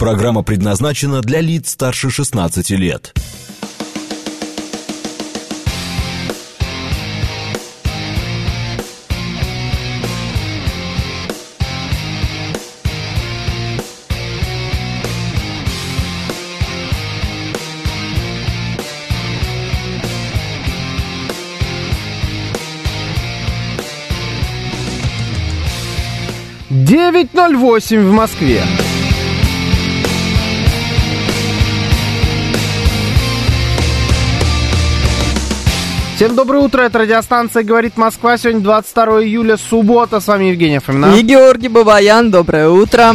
Программа предназначена для лиц старше 16 лет. Девять ноль восемь в Москве. Всем доброе утро, это радиостанция «Говорит Москва». Сегодня 22 июля, суббота. С вами Евгений Фомина. И Георгий Бабаян, доброе утро.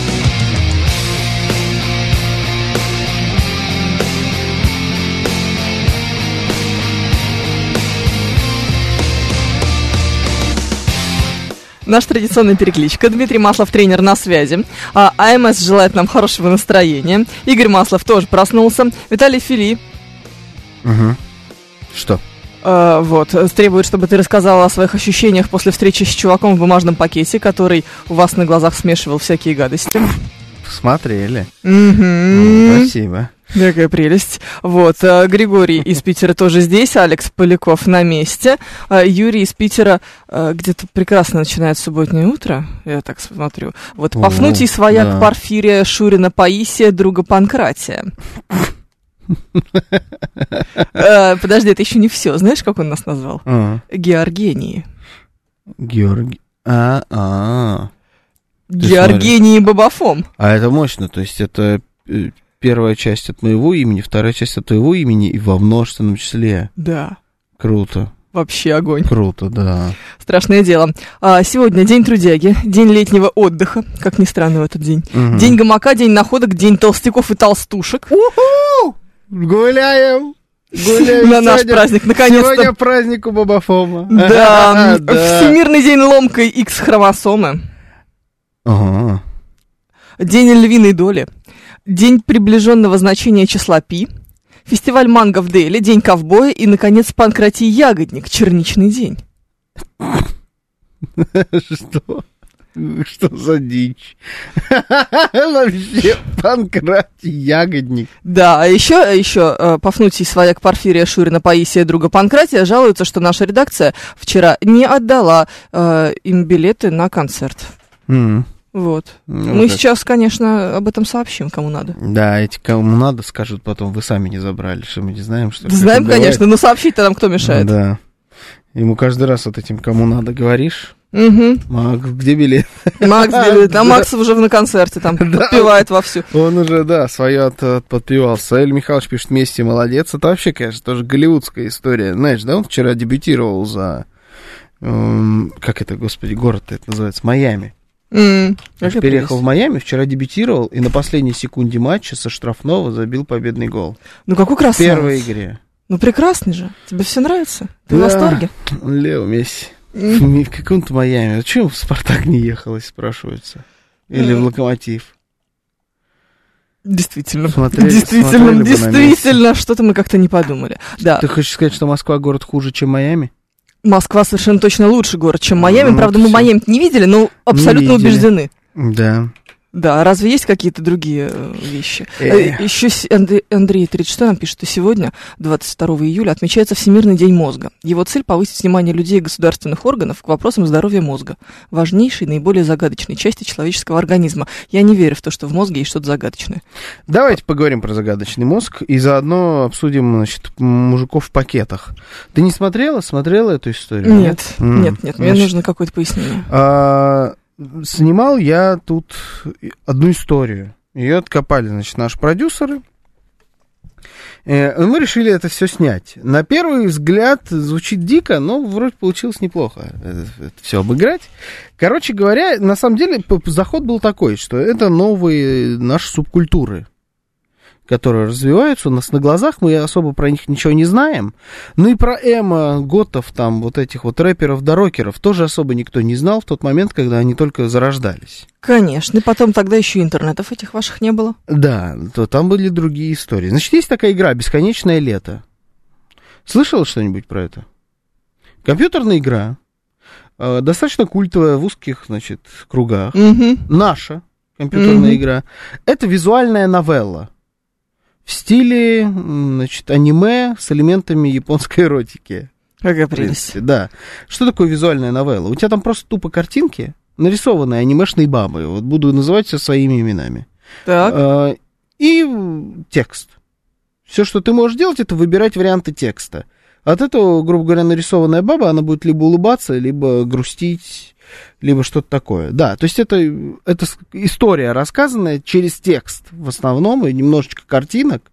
Наша традиционная перекличка. Дмитрий Маслов, тренер на связи. А, АМС желает нам хорошего настроения. Игорь Маслов тоже проснулся. Виталий Фили. Угу. Что? э, вот, требует, чтобы ты рассказала о своих ощущениях после встречи с чуваком в бумажном пакете, который у вас на глазах смешивал всякие гадости. Смотрели. Мгм. Спасибо. Какая прелесть. Вот, э, Григорий из Питера тоже здесь, Алекс Поляков на месте. Э, Юрий из Питера э, где-то прекрасно начинает субботнее утро, я так смотрю. Вот, О, Пафнутий, свояк да. Порфирия, Шурина, Паисия, друга Панкратия. Подожди, это еще не все. Знаешь, как он нас назвал? Георгении. Георгий. А, а. Георгений Бабафом. А это мощно, то есть это первая часть от моего имени, вторая часть от твоего имени и во множественном числе. Да, Круто, вообще огонь. круто, да. Страшное дело. А, сегодня день трудяги, день летнего отдыха, как ни странно в этот день. Мгм. День гамака, день находок, день толстяков и толстушек. Уху! Гуляем! Гуляем На наш сегодня- праздник, наконец-то. Сегодня праздник у Бабафома. Да, Да. Всемирный день ломкой X-хромосомы, Ага. день львиной доли, день приближенного значения числа пи, фестиваль манго в Дели, день ковбоя и, наконец, панкратий ягодник, черничный день. Что? Что за дичь? Вообще, Панкратий, ягодник. Да, а еще, еще э, Пафнутий, свояк Порфирия Шурина, Паисия, друга Панкратия, жалуются, что наша редакция вчера не отдала э, им билеты на концерт. М, Вот. ну Мы как. сейчас, конечно, об этом сообщим, кому надо. Да, эти кому надо, скажут потом, вы сами не забрали, что мы не знаем, что... Знаем, это конечно, но сообщить-то нам кто мешает. Да. Ему каждый раз вот этим кому надо говоришь, Мгм. Макс, где билет? Макс билет. А Макс уже на концерте там подпевает вовсю. Он уже, да, свое от, от- подпевал. Саэль Михайлович пишет, Месси молодец. Это вообще, конечно, тоже голливудская история. Знаешь, да, он вчера дебютировал за... эм, как это, господи, город это называется? Майами. Какая переехал в. Майами, вчера дебютировал, и на последней секунде матча со штрафного забил победный гол. Ну какой В красавец. первой игре. Ну прекрасный же. Тебе все нравится? Ты в Да. восторге? Лео Месси. Не в каком-то Майами. Зачем в Спартак не ехалось, спрашивается? Или в М. Локомотив? Действительно. Смотрели- действительно, смотрели действительно, что-то мы как-то не подумали. Да, Ты хочешь сказать, что Москва город хуже, чем Майами? Москва совершенно точно лучше город, чем Майами. Ну, Правда, мы. Майами не видели, но абсолютно видели. убеждены. Да. Да, а разве есть какие-то другие э, вещи? Эх. Еще Андрей 36 нам пишет, что сегодня, 22 июля, отмечается Всемирный день мозга. Его цель – повысить внимание людей и государственных органов к вопросам здоровья мозга, важнейшей, наиболее загадочной части человеческого организма. Я не верю в то, что в мозге есть что-то загадочное. Давайте поговорим про загадочный мозг и заодно обсудим, значит, мужиков в пакетах. Ты не смотрела? Смотрела эту историю? Нет, нет, нет, мне нужно какое-то пояснение. Снимал я тут одну историю. Ее откопали, значит, наши продюсеры. Э, Мы решили это все снять. На первый взгляд звучит дико, но вроде получилось неплохо это, все обыграть. Короче говоря, на самом деле заход был такой, что это новые наши субкультуры, которые развиваются у нас на глазах, мы особо про них ничего не знаем. Ну и про эмо, готов, там, вот этих вот рэперов да рокеров тоже особо никто не знал в тот момент, когда они только зарождались. Конечно, и потом тогда еще интернетов этих ваших не было. Да, то там были другие истории. Значит, есть такая игра «Бесконечное лето». Слышал что-нибудь про это? Компьютерная игра, э, достаточно культовая в узких, значит, кругах. Угу. Наша компьютерная Мгм. игра. Это визуальная новелла в стиле, значит, аниме с элементами японской эротики. Какая прелесть. принципе, да. Что такое визуальная новелла? У тебя там просто тупо картинки, нарисованные анимешные бабы. Вот буду называть все своими именами. Так, А, И текст. Все, что ты можешь делать, это выбирать варианты текста. От этого, грубо говоря, нарисованная баба, она будет либо улыбаться, либо грустить, либо что-то такое. Да, то есть это, это история, рассказанная через текст в основном, и немножечко картинок,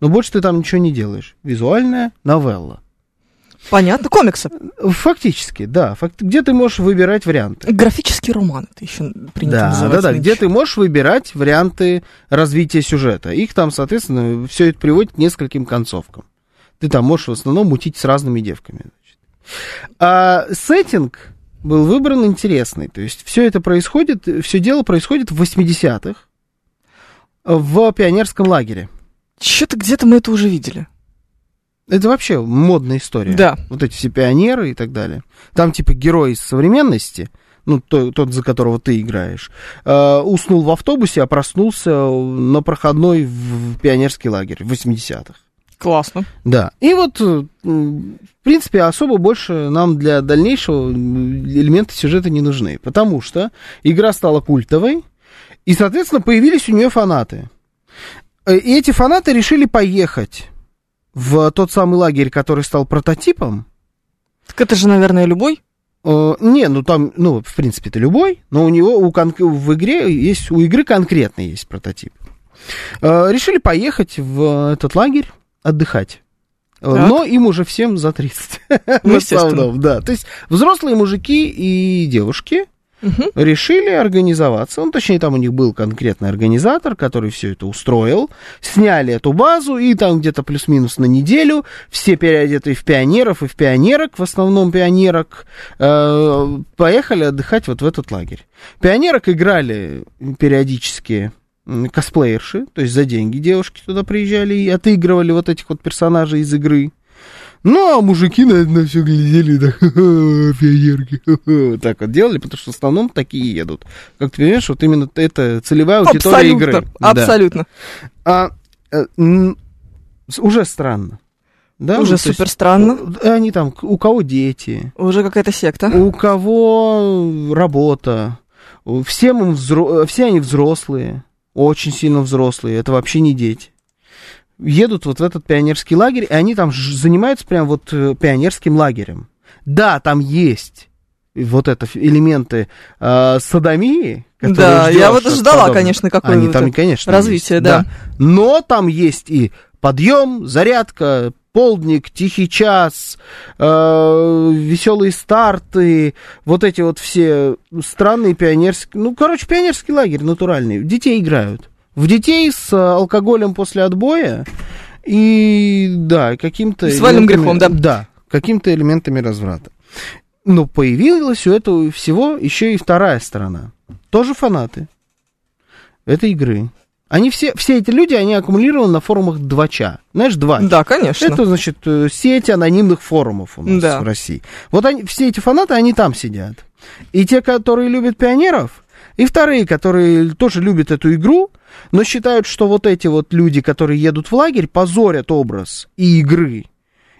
но больше ты там ничего не делаешь. Визуальная новелла. понятно, комиксы. Фактически, да. Факт- где ты можешь выбирать варианты. Графический роман, это еще принято Да, называть. да, да, нынче. где ты можешь выбирать варианты развития сюжета. Их там, соответственно, все это приводит к нескольким концовкам. Ты там можешь в основном мутить с разными девками. значит. А сеттинг был выбран интересный. То есть все это происходит, все дело происходит в 80-х в пионерском лагере. Что-то где-то мы это уже видели. Это вообще модная история. Да. Вот эти все пионеры и так далее. Там типа герой из современности, ну, то- тот, за которого ты играешь, э, уснул в автобусе, а проснулся на проходной в, пионерский лагерь в 80-х. Классно. Да. И вот, э, в принципе, особо больше нам для дальнейшего элементы сюжета не нужны. Потому что игра стала культовой, и, соответственно, появились у нее фанаты. Э, И эти фанаты решили поехать в тот самый лагерь, который стал прототипом. Так это же, наверное, любой. Э, Не, ну там, ну, в принципе, это любой, но у него у кон- в игре есть, у игры конкретно есть прототип. Э, Решили поехать в этот лагерь отдыхать. Э, Так. Но им уже всем за 30. Ну, В естественно. основном, да. То есть взрослые мужики и девушки Мгм. решили организоваться. Ну, точнее, там у них был конкретный организатор, который все это устроил. Сняли эту базу, и там где-то плюс-минус на неделю все переодетые в пионеров и в пионерок, в основном пионерок, э, поехали отдыхать вот в этот лагерь. Пионерок играли периодически косплеерши, то есть за деньги девушки туда приезжали и отыгрывали вот этих вот персонажей из игры. Ну, а мужики на, на все глядели, да, вот так вот делали, потому что в основном такие едут. Как ты понимаешь, вот именно это целевая аудитория Абсолютно. игры. Да. Абсолютно. А, э, м, с- уже странно. Да? Уже Ну, то есть, супер странно. э, Они там, у кого дети, Уже какая-то секта. у кого работа, всем им взро- э, все они взрослые, очень сильно взрослые, это вообще не дети. Едут вот в этот пионерский лагерь, и они там занимаются прям вот э, пионерским лагерем. Да, там есть вот это элементы э, садомии. Да, я вот от ждала, подобных. конечно, какое Они вот там, конечно, развитие, есть, да. Но там есть и подъем, зарядка, полдник, тихий час, э, веселые старты, вот эти вот все странные пионерские, ну, короче, пионерский лагерь натуральный. Детей играют. В детей с э, алкоголем после отбоя и, да, каким-то... С элементами- грехом, да. Да, какими-то элементами разврата. Но появилась у этого всего еще и вторая сторона. Тоже фанаты этой игры. Они все, все эти люди, они аккумулированы на форумах Двача. Знаешь, Двач? Да, конечно. Это, значит, э, сеть анонимных форумов у нас Да. в России. Вот они, все эти фанаты, они там сидят. И те, которые любят пионеров, и вторые, которые тоже любят эту игру, но считают, что вот эти вот люди, которые едут в лагерь, позорят образ и игры,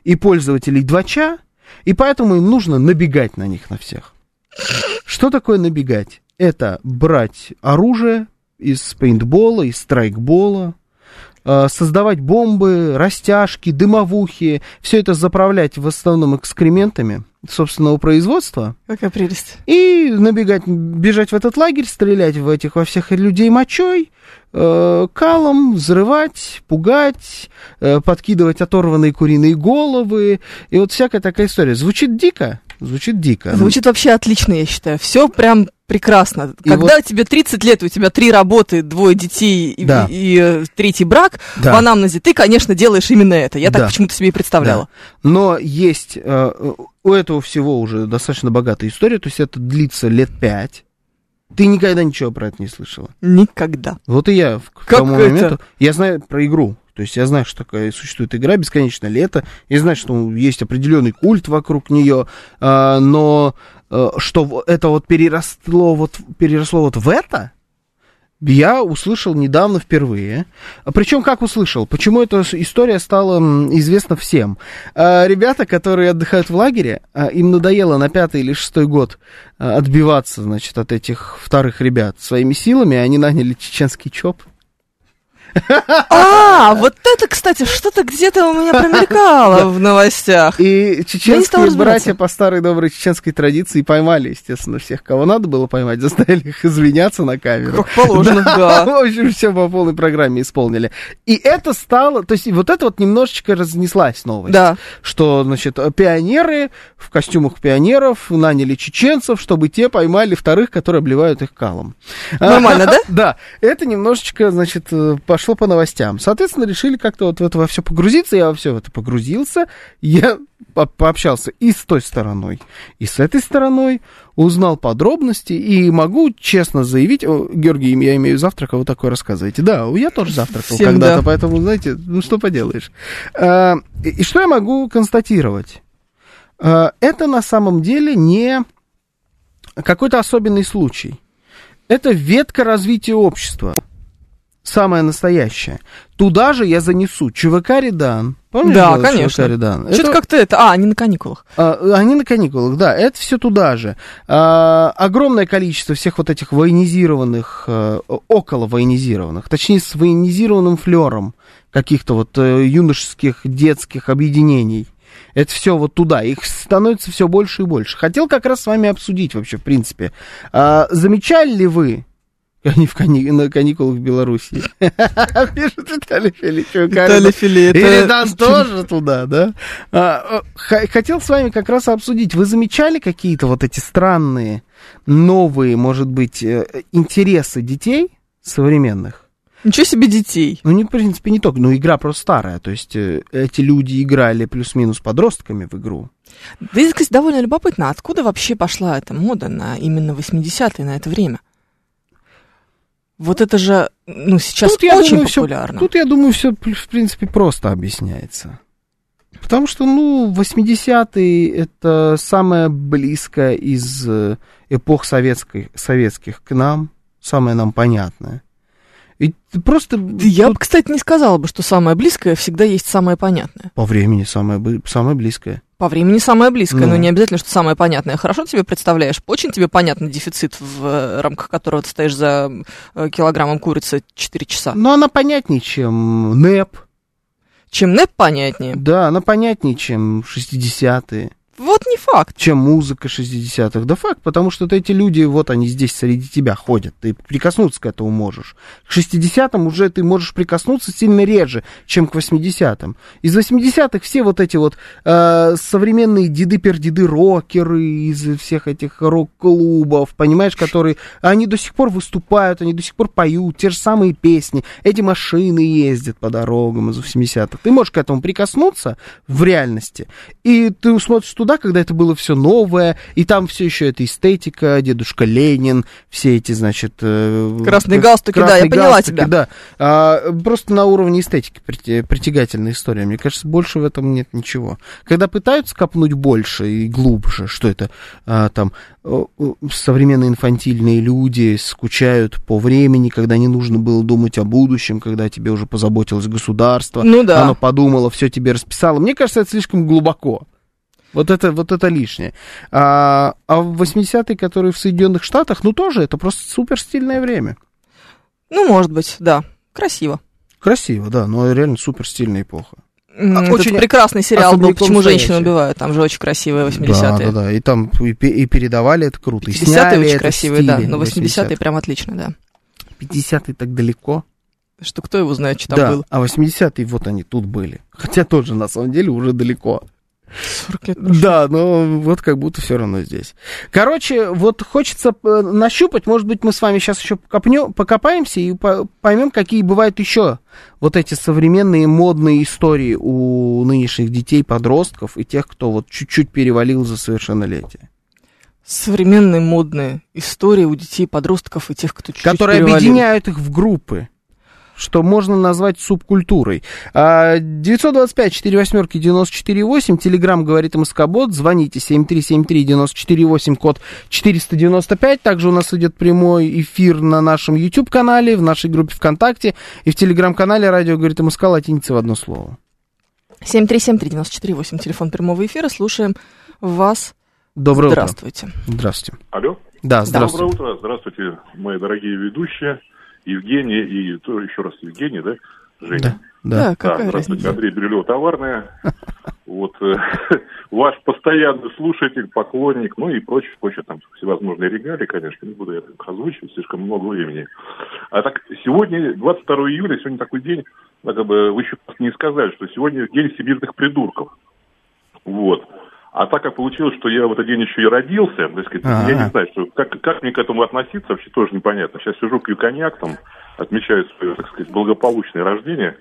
и пользователей Двача, и поэтому им нужно набегать на них на всех. Что такое набегать? Это брать оружие из пейнтбола, из страйкбола, э, создавать бомбы, растяжки, дымовухи, все это заправлять в основном экскрементами, собственного производства Какая прелесть. и набегать, бежать в этот лагерь, стрелять в этих во всех людей мочой, э, калом, взрывать, пугать, э, подкидывать оторванные куриные головы и вот всякая такая история. Звучит дико, звучит дико. Звучит вообще отлично, я считаю. Все прям прекрасно. И Когда тебе 30 лет, у тебя три работы, двое детей и, Да. и, э, третий брак, Да. в анамнезе ты, конечно, делаешь именно это. Я так Да. почему-то себе и представляла. Но есть э, у этого всего уже достаточно богатая история, то есть это длится лет пять. Ты никогда ничего про это не слышала. Никогда. Вот и я к Как тому это? моменту. Я знаю про игру. То есть я знаю, что такая существует игра «Бесконечное лето». Я знаю, что есть определенный культ вокруг нее, а, но э, что это вот переросло вот, переросло вот в это, я услышал недавно впервые. Причем как услышал? Почему эта история стала известна всем? А, Ребята, которые отдыхают в лагере, а, им надоело на пятый или шестой год отбиваться, значит, от этих вторых ребят своими силами, они наняли чеченский ЧОП. А, вот это, кстати, что-то где-то у меня промелькало в новостях. И чеченские братья по старой доброй чеченской традиции поймали, естественно, всех, кого надо было поймать, заставили их извиняться на камеру. Как положено, да. В общем, все по полной программе исполнили. И это стало, то есть вот это вот немножечко разнеслась новость. Да. Что, значит, пионеры в костюмах пионеров наняли чеченцев, чтобы те поймали вторых, которые обливают их калом. Нормально, да? Да, это немножечко, значит, э, пошло по новостям. Соответственно, решили как-то вот в это во все погрузиться. Я во все это погрузился. Я по- пообщался и с той стороной, и с этой стороной, узнал подробности и могу честно заявить, о, Георгий, я имею завтрак, а вы такое рассказываете. Да, я тоже завтракал когда-то, да. поэтому, знаете, ну что поделаешь. А, и, и что я могу констатировать? А, это на самом деле не какой-то особенный случай. Это ветка развития общества. Самая настоящая. Туда же я занесу ЧВК Редан. Помнишь, Да, было конечно. ЧВК Редан? Что-то Это- как-то это... А, они на каникулах. а, они на каникулах, да, это все туда же. А, огромное количество всех вот этих военизированных, э, около военизированных, точнее, с военизированным флером каких-то вот э, юношеских, детских объединений. Это все вот туда. Их становится все больше и больше. Хотел как раз с вами обсудить вообще, в принципе. А, замечали ли вы, они в кани- на каникулах в Беларуси? Пишет Виталий Филиппович. Виталий Фили, И это... Редан тоже туда, да? А, хотел с вами как раз обсудить. Вы замечали какие-то вот эти странные, новые, может быть, э, интересы детей современных? Ничего себе детей. Ну, не, в принципе, не только. Ну, игра просто старая. То есть э, эти люди играли плюс-минус подростками в игру. Да это, кстати, довольно любопытно. Откуда вообще пошла эта мода на именно 80-е, на это время? Вот это же, ну, сейчас Тут, очень думаю, популярно. Тут, я думаю, все, в принципе, просто объясняется. Потому что, ну, 80-е это самое близкое из э, эпох советской, советских к нам, самое нам понятное. И просто Я тут бы, кстати, не сказала бы, что самое близкое всегда есть самое понятное. по времени самое, самое близкое. По времени самое близкое, Ну. но не обязательно, что самое понятное. Хорошо ты себе представляешь? Очень тебе понятный дефицит, в э, рамках которого ты стоишь за э, килограммом курицы 4 часа. Но она понятнее, чем НЭП. Чем НЭП понятнее. Да, она понятнее, чем 60-е. Вот не факт. чем музыка 60-х. Да факт, потому что эти люди, вот они здесь среди тебя ходят, ты прикоснуться к этому можешь. К 60-м уже ты можешь прикоснуться сильно реже, чем к 80-м. Из 80-х все вот эти вот э, современные деды-пердеды рокеры из всех этих рок-клубов, понимаешь, которые, они до сих пор выступают, они до сих пор поют те же самые песни, эти машины ездят по дорогам из 80-х. Ты можешь к этому прикоснуться в реальности, и ты смотришь туда, когда это было все новое, и там все еще эта эстетика, дедушка Ленин, все эти, значит... э, Красные галстуки, да, я поняла тебя. Да, А, просто на уровне эстетики притягательная история. Мне кажется, больше в этом нет ничего. Когда пытаются копнуть больше и глубже, что это а, там современные инфантильные люди скучают по времени, когда не нужно было думать о будущем, когда тебе уже позаботилось государство, Ну да. оно подумало, все тебе расписало. Мне кажется, это слишком глубоко. Вот это, вот это лишнее. А, а в 80-е, которые в Соединенных Штатах, ну тоже это просто супер стильное время. Ну, может быть, да. Красиво. Красиво, да, но реально супер стильная эпоха. А, Этот очень прекрасный сериал был «Почему женщины стоящий. убивают». Там же очень красивые 80-е. Да, да, да. И там и, и передавали это круто. И 50-е сняли очень красивые, да, но 80-е 80-х. прям отлично, да. 50-е так далеко. Что кто его знает, что там да, было. а 80-е вот они тут были. Хотя тоже, на самом деле, уже далеко. 40 лет прошло. Да, но вот как будто все равно здесь. Короче, вот хочется э, нащупать, может быть, мы с вами сейчас еще покопнем, покопаемся и по- поймем, какие бывают еще вот эти современные модные истории у нынешних детей, подростков и тех, кто вот чуть-чуть перевалил за совершеннолетие. Современные модные истории у детей, подростков и тех, кто чуть-чуть которые перевалил. объединяют их в группы, что можно назвать субкультурой. А, 925 4 восьмерки 94,8, телеграмм говорит МСК-бот, звоните 7373-94,8, код 495. Также у нас идет прямой эфир на нашем YouTube-канале, в нашей группе ВКонтакте и в телеграм-канале радио говорит МСК латиница в одно слово. 7373948, телефон прямого эфира. Слушаем вас. Доброе Здравствуйте. утро. Здравствуйте. Алло. Да, Доброе здравствуйте. утро. Здравствуйте, мои дорогие ведущие. Евгений и то еще раз Евгений, да? Женя. Да, да. Да, какая здравствуйте, разница? Андрей Бирюлев, товарная. Вот э, ваш постоянный слушатель, поклонник, ну и прочее, прочее, там всевозможные регалии, конечно, не буду я их озвучивать, слишком много времени. А так, сегодня, 22 июля, сегодня такой день, ну, как бы вы еще не сказали, что сегодня день всемирных придурков. Вот. А так как получилось, что я в этот день еще и родился, так сказать, я не знаю, что, как, как мне к этому относиться, вообще тоже непонятно. Сейчас сижу, пью коньяк, там, отмечаю свое, так сказать, благополучное рождение.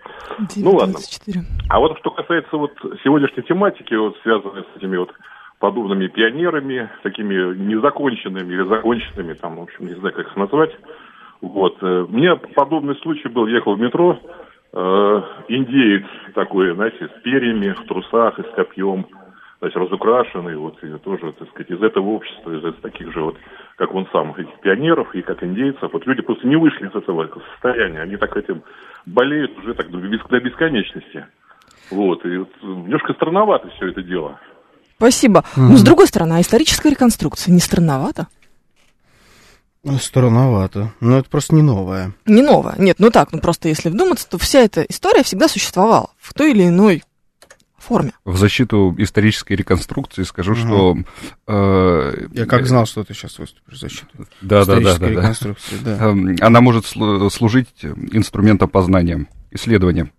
Ну, ладно. 924. А вот что касается вот сегодняшней тематики, вот связанной с этими вот подобными пионерами, такими незаконченными или законченными, там, в общем, не знаю, как их назвать. Вот. э, У меня подобный случай был, ехал в метро, э, индеец такой, знаете, с перьями, в трусах и с копьем, значит, разукрашенный, вот, и тоже, так сказать, из этого общества, из таких же вот, как он сам, этих пионеров и как индейцев, вот люди просто не вышли из этого состояния, они так этим болеют уже так до, до бесконечности. Вот, и вот немножко странновато все это дело. Спасибо. Ну, с другой стороны, а историческая реконструкция не странновато? Ну, Странновато. Но это просто не новое. Не новая. Нет, ну так, ну просто если вдуматься, то вся эта история всегда существовала в той или иной форме. В защиту исторической реконструкции скажу, что... э, Я как знал, что ты сейчас выступишь в защиту. Да, да, да, исторической да, да. реконструкции, да. Эм, Она может слу- служить инструментом познания, исследования.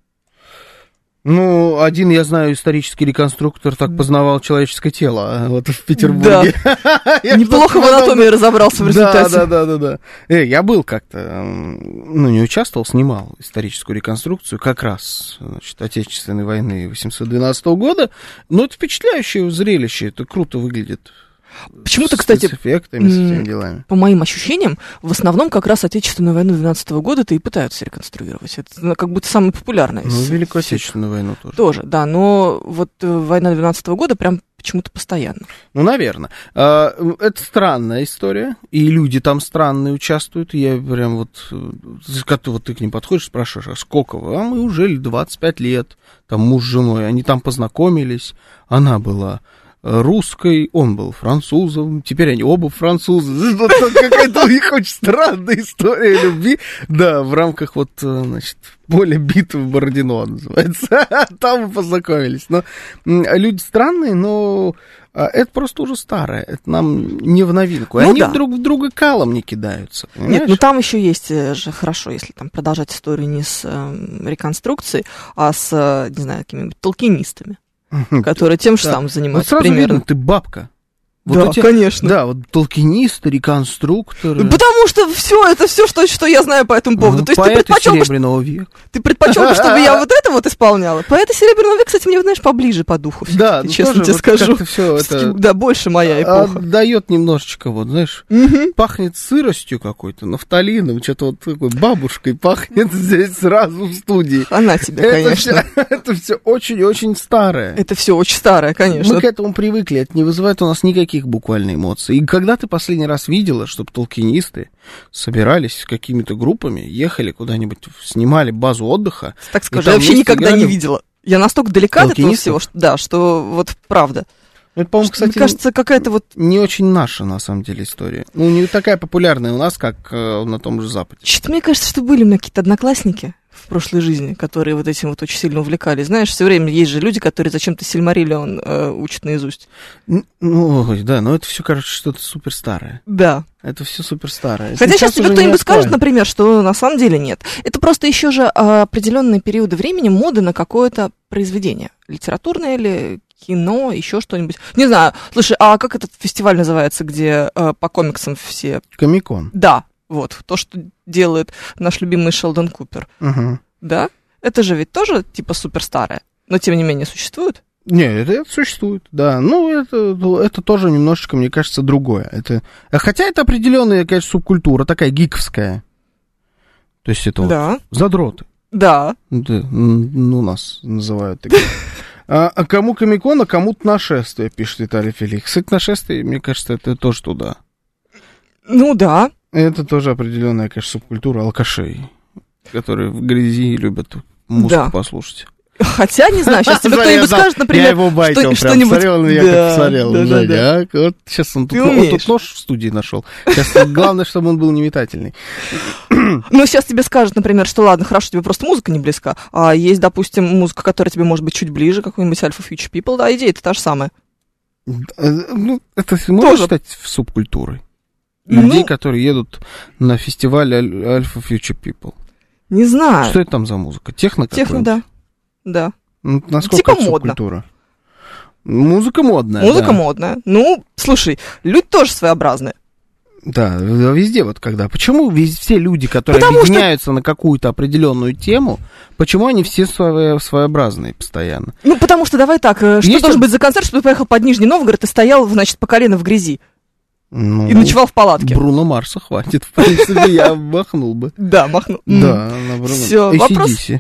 Ну, один, я знаю, исторический реконструктор так познавал человеческое тело, а, вот в Петербурге. Я Неплохо в анатомии разобрался в Да, результате. да, да, да, да. Э, я был как-то, ну, не участвовал, снимал историческую реконструкцию как раз, значит, Отечественной войны 812 года. Но это впечатляющее зрелище, это круто выглядит. Почему-то, кстати, спецэффектами, с этими делами. по моим ощущениям, в основном как раз Отечественную войну 12 года-то и пытаются реконструировать. Это ну, как будто самое популярное. Ну, Великую. Отечественную войну тоже. Тоже, да, но вот э, война 12 года прям почему-то постоянно. Ну, наверное. А, Это странная история, и люди там странные участвуют. Я прям вот, э, как ты вот ты к ним подходишь, спрашиваешь, а сколько вы? А мы уже 25 лет, там муж с женой, они там познакомились, она была русской, он был французом, теперь они оба французы. Какая-то у них очень странная история любви. Да, в рамках вот, э, значит, поля битвы Бородино называется. Там мы познакомились. Но люди странные, но а, это просто уже старое. Это нам не в новинку. Ну они да. друг в друга калом не кидаются. Нет, понимаешь? ну там еще есть э, же хорошо, если там продолжать историю не с э, реконструкцией, а с, э, не знаю, какими-нибудь толкинистами, которые тем же Да. самым Вот сразу примерно. видно, ты бабка. Вот да, эти- конечно. Да, вот толкинисты, реконструкторы. Ну, Потому что все это все, что, что я знаю по этому поводу. Ну, То есть ты предпочел, бы, Серебряного века. ты предпочел бы, чтобы я вот это вот исполняла. Поэты Серебряного века, кстати, мне, знаешь, поближе по духу. Да, ну, честно тоже тебе вот скажу. всё это- Да, больше моя эпоха. Отдает немножечко, вот, знаешь, Мгм. пахнет сыростью какой-то, нафталином, что-то вот такой бабушкой пахнет здесь сразу в студии. Она тебе, конечно. Это все очень-очень старое. Это все очень старое, конечно. Мы к этому привыкли, это не вызывает у нас никаких буквально эмоций. И когда ты последний раз видела, чтобы толкинисты собирались с какими-то группами, ехали куда-нибудь, снимали базу отдыха, Так скажу, я вообще никогда не играли видела. Я настолько далека от этого всего, что, да, что вот правда. Ну, это, по-моему, кстати, Мне кажется, какая-то вот... не очень наша, на самом деле, история. Ну, не такая популярная у нас, как э, на том же Западе. Что-то мне кажется, что были у меня какие-то одноклассники в прошлой жизни, которые вот этим вот очень сильно увлекались. Знаешь, все время есть же люди, которые зачем-то Сильмариллион э, учат наизусть. Ну, ой, да, но это все, короче, что-то супер старое. Да. Это все супер старое. Хотя сейчас, тебе уже кто-нибудь скажет, например, что на самом деле нет. Это просто еще же а, определенные периоды времени моды на какое-то произведение. Литературное или кино, еще что-нибудь. Не знаю. Слушай, а как этот фестиваль называется, где э, по комиксам все... Комикон. Да, вот, то, что делает наш любимый Шелдон Купер. Мгм. Да? Это же ведь тоже типа супер старое, но тем не менее существует. Не, это, это существует, да. Ну, это, это тоже немножечко, мне кажется, другое. Это, хотя это определенная, конечно, субкультура, такая гиковская. То есть это вот Да, задроты. да. Да, ну, нас называют такие. А, а кому комикон, а кому-то нашествие, пишет Виталий Фелих. Кстати, нашествие, мне кажется, это тоже туда. Ну да. Это тоже определенная, конечно, субкультура алкашей, которые в грязи любят музыку Да. послушать. Хотя, не знаю, сейчас тебе кто-нибудь я скажет, например, Я его байтил, что- прям смотрел, на меня Да, как смотрел. да, Женя, да. а? Вот сейчас он тут, он тут нож в студии нашел. Сейчас главное, чтобы он был не метательный. Ну, сейчас тебе скажут, например, что ладно, хорошо, тебе просто музыка не близка, а есть, допустим, музыка, которая тебе может быть чуть ближе, какой-нибудь Alpha Future People, да, идея-то та же самая. Э, Ну, это можно считать субкультурой? Ну. Людей, которые едут на фестиваль Аль- Alpha Future People. Не знаю. Что это там за музыка? Техно Техно, да. Да. Ну, Насколько Типа модно. субкультура? Музыка модная, Музыка да. модная. Ну, слушай, люди тоже своеобразные. Да, везде вот когда. Почему все люди, которые Потому что- объединяются на какую-то определенную тему, почему они все свое- своеобразные постоянно? Ну, потому что давай так, э, что Есть должен он- быть за концерт, чтобы ты поехал под Нижний Новгород и стоял, значит, по колено в грязи Ну, и ночевал в палатке. Бруно Марса хватит, в принципе, я махнул бы. Да, махнул. Да, на Бруно. Всё, вопрос-.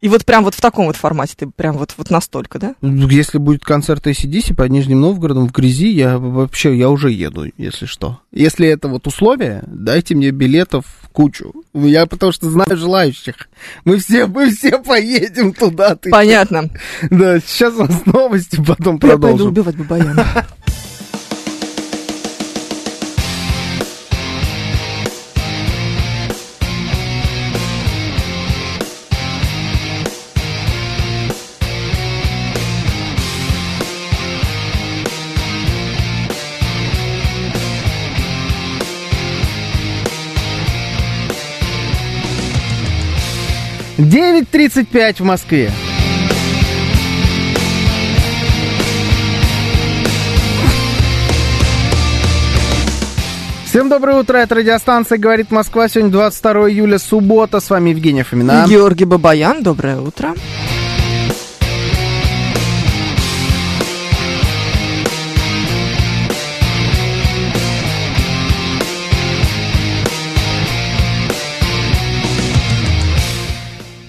И вот прям вот в таком вот формате ты прям вот, вот настолько, да? Если будет концерт ACDC под Нижним Новгородом в грязи, я вообще, я уже еду, если что. Если это вот условия, дайте мне билетов кучу. Я потому что знаю желающих. Мы все, мы все поедем туда. Ты. Понятно. Да, сейчас у нас новости, потом Я пойду продолжим. убивать Бабаяна. Девять тридцать пять в Москве. Всем доброе утро, это радиостанция «Говорит Москва». Сегодня 22 июля, суббота. С вами Евгений Фомина. Георгий Бабаян, доброе утро.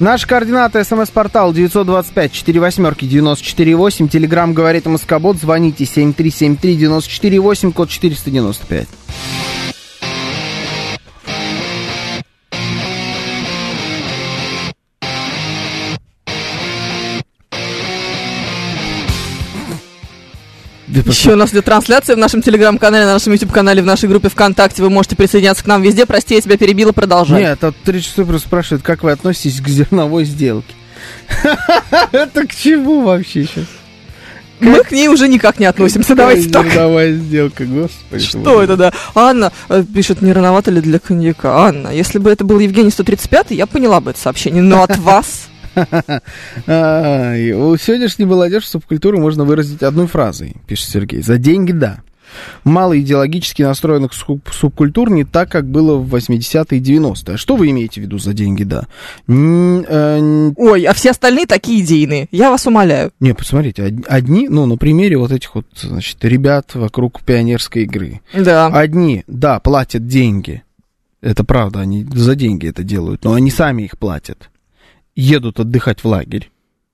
Наши координаты. СМС-портал 925-48-94-8. Телеграмм «Говорит Москобот». Звоните 7373-94-8, код 495. Еще у нас идет трансляция в нашем телеграм-канале, на нашем YouTube-канале, в нашей группе ВКонтакте. Вы можете присоединяться к нам везде. Прости, я тебя перебила, продолжай. Нет, а 36 просто спрашивает, как вы относитесь к зерновой сделке? Это к чему вообще сейчас? Мы к ней уже никак не относимся. Давайте так. Зерновая сделка, господи. Что это, да? Анна э, пишет, не рановато ли для коньяка? Анна, если бы это был Евгений 135, я поняла бы это сообщение. Но от вас... У сегодняшней молодежи субкультуру можно выразить одной фразой, пишет Сергей. За деньги – да. Мало идеологически настроенных суб- субкультур не так, как было в 80-е и 90-е. Что вы имеете в виду за деньги, да? Э, Ой, а все остальные такие идейные. Я вас умоляю. Не, посмотрите, од- одни, ну, на примере вот этих вот, значит, ребят вокруг пионерской игры. Да. Одни, да, платят деньги. Это правда, они за деньги это делают, но они сами их платят. Едут отдыхать в лагерь.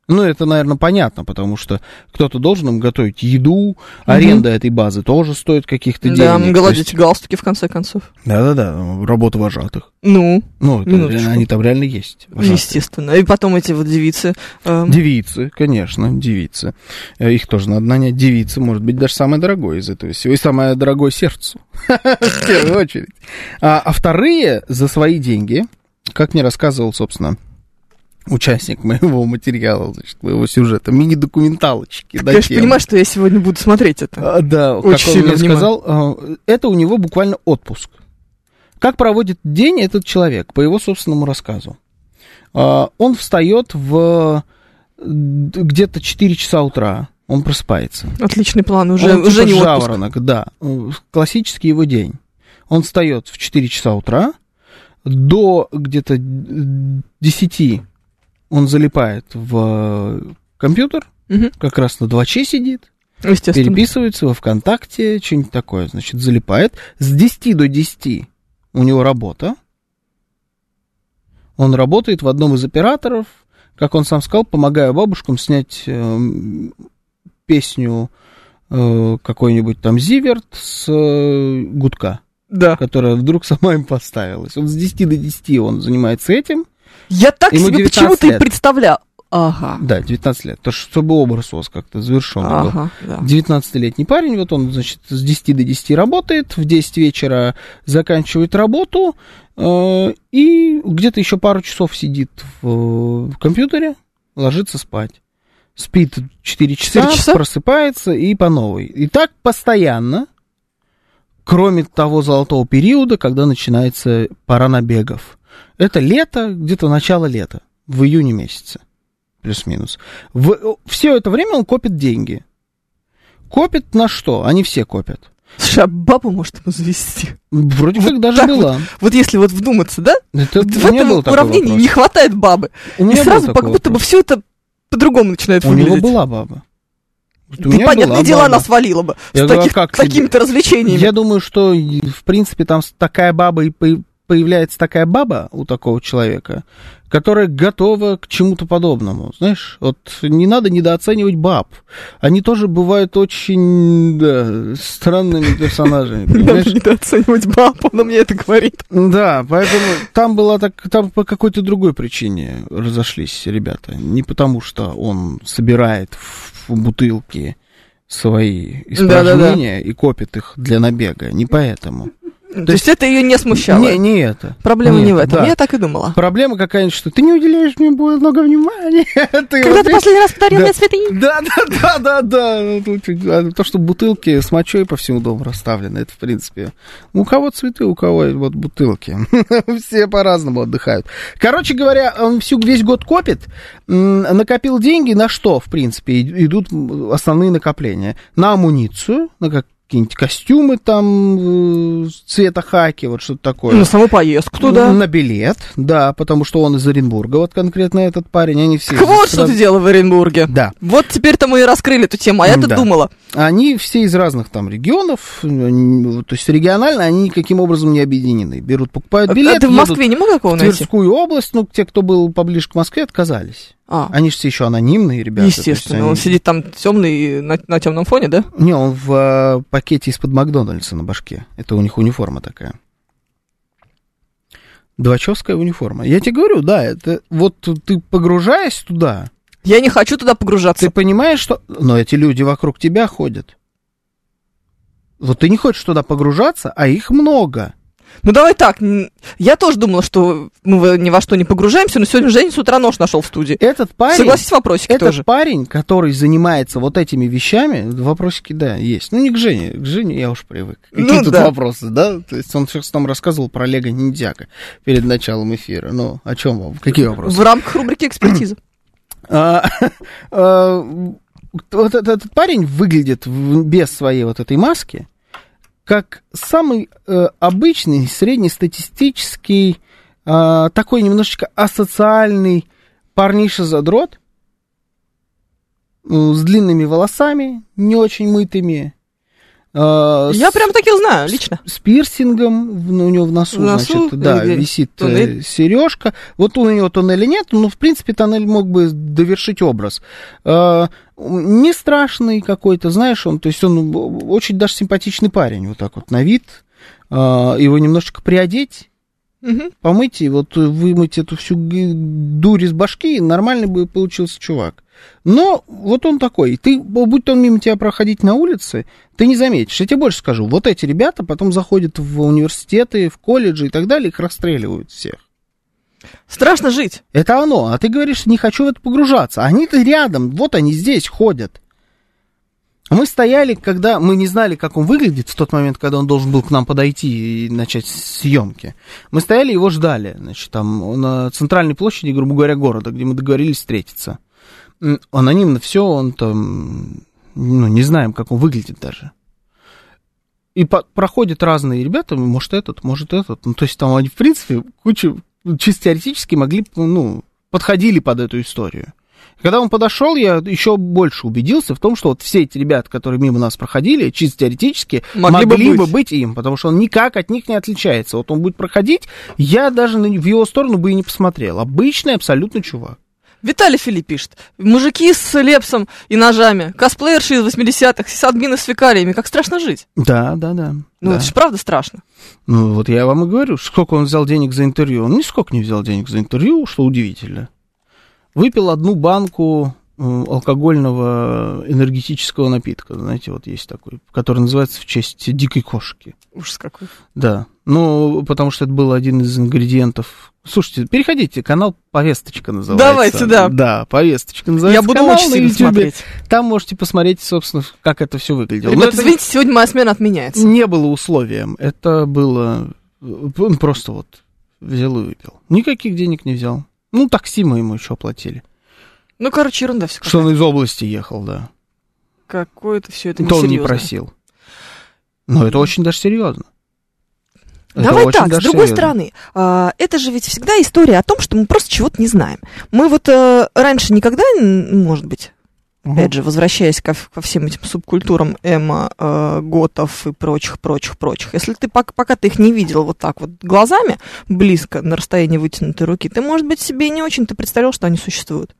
Ну, это, наверное, понятно, потому что кто-то должен им готовить еду, аренда этой базы тоже стоит каких-то Да, денег. гладить То есть- галстуки, в конце концов. Да-да-да, работа вожатых. Ну, Ну, это Минуточку. они там реально есть. вожатые. естественно. И потом эти вот девицы. эм, Девицы, конечно, девицы. Э, Их тоже надо нанять. Девицы, может быть, даже самое дорогое из этого всего. И самое дорогое сердцу. В первую очередь. А, а вторые за свои деньги, как мне рассказывал, собственно, участник моего материала, значит, моего сюжета, мини-документалочки. Ты, конечно, понимаешь, что я сегодня буду смотреть это. А, да, Очень как он мне сказал, а, это у него буквально отпуск. Как проводит день этот человек, по его собственному рассказу? А, Он встает в где-то 4 часа утра, он просыпается. Отличный план, уже, Он уже типа не отпуск. жаворонок, да. Э, Классический его день. Он встает в 4 часа утра, до где-то э, 10 он залипает в компьютер, Мгм, как раз на 2Ч сидит, переписывается во ВКонтакте, что-нибудь такое, значит, залипает. С 10 до 10 у него работа. Он работает в одном из операторов, как он сам сказал, помогая бабушкам снять эм, песню э, какой-нибудь там Зиверт с э, гудка, Да. которая вдруг сама им поставилась. Он с 10 до 10 он занимается этим. Я так Ему себе 19 почему-то и представлял. Ага. Да, 19 лет. То, чтобы образ у вас как-то завершен был. Ага, да. 19-летний парень, вот он, значит, с 10 до 10 работает, в 10 вечера заканчивает работу, э, и где-то еще пару часов сидит в, в компьютере, ложится спать. Спит 4 часа, часа? просыпается и по новой. И так постоянно, кроме того золотого периода, когда начинается пора набегов. Это лето, где-то начало лета, в июне месяце, плюс-минус. В, все это время он копит деньги. Копит на что? Они все копят. Слушай, а бабу может ему завести? Вроде Вот как даже была. Вот если вот вдуматься, да? Это, Вот в этом уравнении не хватает бабы. И сразу как будто бы все это по-другому начинает У него выглядеть. была баба. Вот Да меня понятное дело, баба. она свалила бы. Я с а таких- такими-то развлечениями. Я думаю, что, в принципе, там такая баба и появляется такая баба у такого человека, которая готова к чему-то подобному. Знаешь, вот не надо недооценивать баб. Они тоже бывают очень да, странными персонажами. Не надо недооценивать бабу, она мне это говорит. Да, поэтому там была так, там по какой-то другой причине разошлись ребята. Не потому, что он собирает в, бутылки свои испражнения и копит их для набега. Не поэтому. То, есть это ее не смущало. Не, не это. Проблема не Нет, в этом. да. Я так и думала. Проблема какая-нибудь, что ты не уделяешь мне много внимания. Ты Когда вот ты последний раз подарил Да. мне цветы? Да, да, да, да, да. А То, что бутылки с мочой по всему дому расставлены, это, в принципе, у кого цветы, у кого вот бутылки. Все по-разному отдыхают. Короче говоря, он всю, весь год копит, накопил деньги на что, в принципе, идут основные накопления? На амуницию, на какие-нибудь костюмы там э, цвета хаки, вот что-то такое. На саму поездку туда. На билет, да, потому что он из Оренбурга, вот конкретно этот парень, они все... Так вот что ты делал в Оренбурге. Да. Вот теперь-то мы и раскрыли эту тему, а я-то Да. думала. Они все из разных там регионов, то есть регионально они никаким образом не объединены. Берут, покупают А билет, ты в Москве не мог такого в найти? Тверскую область, ну, те, кто был поближе к Москве, отказались. А, Они же все еще анонимные ребята. естественно. они- Он сидит там темный на, на темном фоне, да? Не, он в э, пакете из-под Макдональдса на башке. Это у них униформа такая. Двачевская униформа. Я тебе говорю, да, это вот ты погружаясь туда, Я не хочу туда погружаться. ты понимаешь, что... Но эти люди вокруг тебя ходят. Вот ты не хочешь туда погружаться, а их много. Ну давай так, я тоже думала, что мы ни во что не погружаемся, но сегодня Женя с утра нож нашел в студии. Этот парень... Согласись, вопросики Этот тоже. парень, который занимается вот этими вещами, вопросики, да, есть. Ну, не к Жене, к Жене я уж привык. Какие Ну, тут да. вопросы, да? То есть он сейчас нам рассказывал про Лего Ниндзяго перед началом эфира. Ну, о чем вам? Какие вопросы? В рамках рубрики экспертиза. А, а, Вот этот, парень выглядит без своей вот этой маски как самый э, обычный, среднестатистический, а, такой немножечко асоциальный парниша-задрот э, с длинными волосами, не очень мытыми. А, Я с- прям таких знаю, лично. с пирсингом в- ну, у него в носу, В носу значит, да, или где? висит Туннель? сережка. Вот у него туннеля нет, но, в принципе, тоннель мог бы довершить образ. Э, не страшный какой-то, знаешь, он, то есть он очень даже симпатичный парень, вот так вот на вид. Э, его немножечко приодеть, Мгм. помыть и вот вымыть эту всю дурь из башки, нормальный бы получился чувак. Но вот он такой. Ты, будь он мимо тебя проходить на улице, ты не заметишь. Я тебе больше скажу. Вот эти ребята потом заходят в университеты, в колледжи и так далее, их расстреливают всех. Страшно жить. Это оно. А ты говоришь, не хочу в это погружаться. Они-то рядом, вот они здесь ходят. Мы стояли, когда мы не знали, как он выглядит в тот момент, когда он должен был к нам подойти и начать съемки. Мы стояли, его ждали, значит, там на центральной площади, грубо говоря, города, где мы договорились встретиться. Анонимно все, он там, ну, не знаем, как он выглядит даже. И по- проходят разные ребята, может этот, может этот. Ну, то есть там они, в принципе, кучу, ну, чисто теоретически могли, ну, подходили под эту историю. Когда он подошел, я еще больше убедился в том, что вот все эти ребята, которые мимо нас проходили, чисто теоретически Могли могли, бы бы, быть. быть. им, потому что он никак от них не отличается. Вот он будет проходить, я даже в его сторону бы и не посмотрел. Обычный абсолютно чувак. Виталий Филипп пишет. Мужики с лепсом и ножами, косплеерши из 80-х, сисадмины с фекалиями. Как страшно жить. Да, да, да. Ну, да. это же правда страшно. Ну, вот я вам и говорю, сколько он взял денег за интервью. Он нисколько не взял денег за интервью, что удивительно. Выпил одну банку алкогольного энергетического напитка, знаете, вот есть такой, который называется в честь дикой кошки. Ужас какой. Да, ну, потому что это был один из ингредиентов. Слушайте, переходите, канал «Повесточка» называется. Давайте, да. Да, «Повесточка» называется. Я буду канал очень на сильно Ютубе. смотреть. Там можете посмотреть, собственно, как это все выглядело. Ребята, это извините, сегодня моя смена отменяется. не было условием. Это было... Просто вот взял и выпил. Никаких денег не взял. Ну, такси мы ему еще оплатили. Ну, короче, ерунда все. Что он из области ехал, да. Какое-то все это То он не просил. Но это очень даже серьезно. Давай так, с другой стороны, а, это же ведь всегда история о том, что мы просто чего-то не знаем. Мы вот э, раньше никогда, может быть, опять же, возвращаясь ко, ко всем этим субкультурам эмо, э, готов и прочих, прочих, прочих, если ты пок- пока ты их не видел вот так вот глазами, близко, на расстоянии вытянутой руки, ты, может быть, себе не очень-то представлял, что они существуют.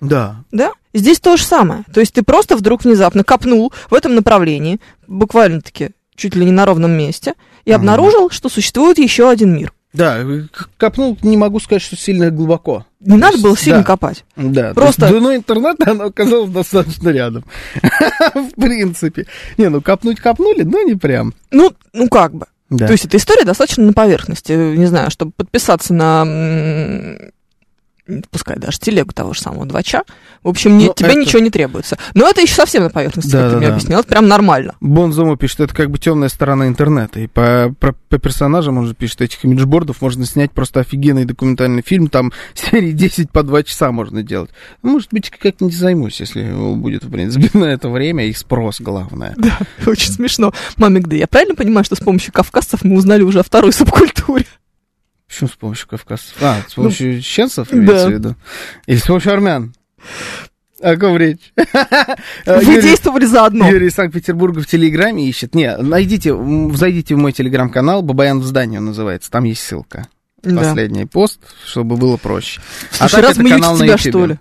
Да. Да? Здесь то же самое. То есть ты просто вдруг внезапно копнул в этом направлении, буквально-таки чуть ли не на ровном месте, и обнаружил, что существует еще один мир. Да, к- копнул, не могу сказать, что сильно глубоко. Не надо было есть, сильно да. копать. Да, Просто- Просто... Длиной интернета оно оказалось достаточно рядом. В принципе. Не, ну копнуть копнули, но не прям. Ну, ну как бы. Да. То есть эта история достаточно на поверхности. Не знаю, чтобы подписаться на пускай даже телегу того же самого двача. В общем, не, Ну, тебе это- ничего не требуется. Но это еще совсем на поверхности, Да, как ты да, мне да. объяснил. Это прям нормально. Бонзома пишет, это как бы темная сторона интернета. И по, про- по персонажам он же пишет, этих имиджбордов можно снять просто офигенный документальный фильм. Там серии 10 по 2 часа можно делать. Может быть, как-нибудь займусь, если будет, в принципе, на это время и спрос главное. Да, очень смешно. Мамик, да я правильно понимаю, что с помощью кавказцев мы узнали уже о второй субкультуре? Почему с помощью кавказцев? А, с помощью чеченцев, да. имеется в виду? Или с помощью армян? О ком речь? Вы действовали заодно. Юрий из Санкт-Петербурга в Телеграме ищет. Не, найдите, зайдите в мой Телеграм-канал, Бабаян в здании он называется, там есть ссылка. Да. Последний пост, чтобы было проще. Слушай, так раз это мы канал на тебя, Ютубе. что ли?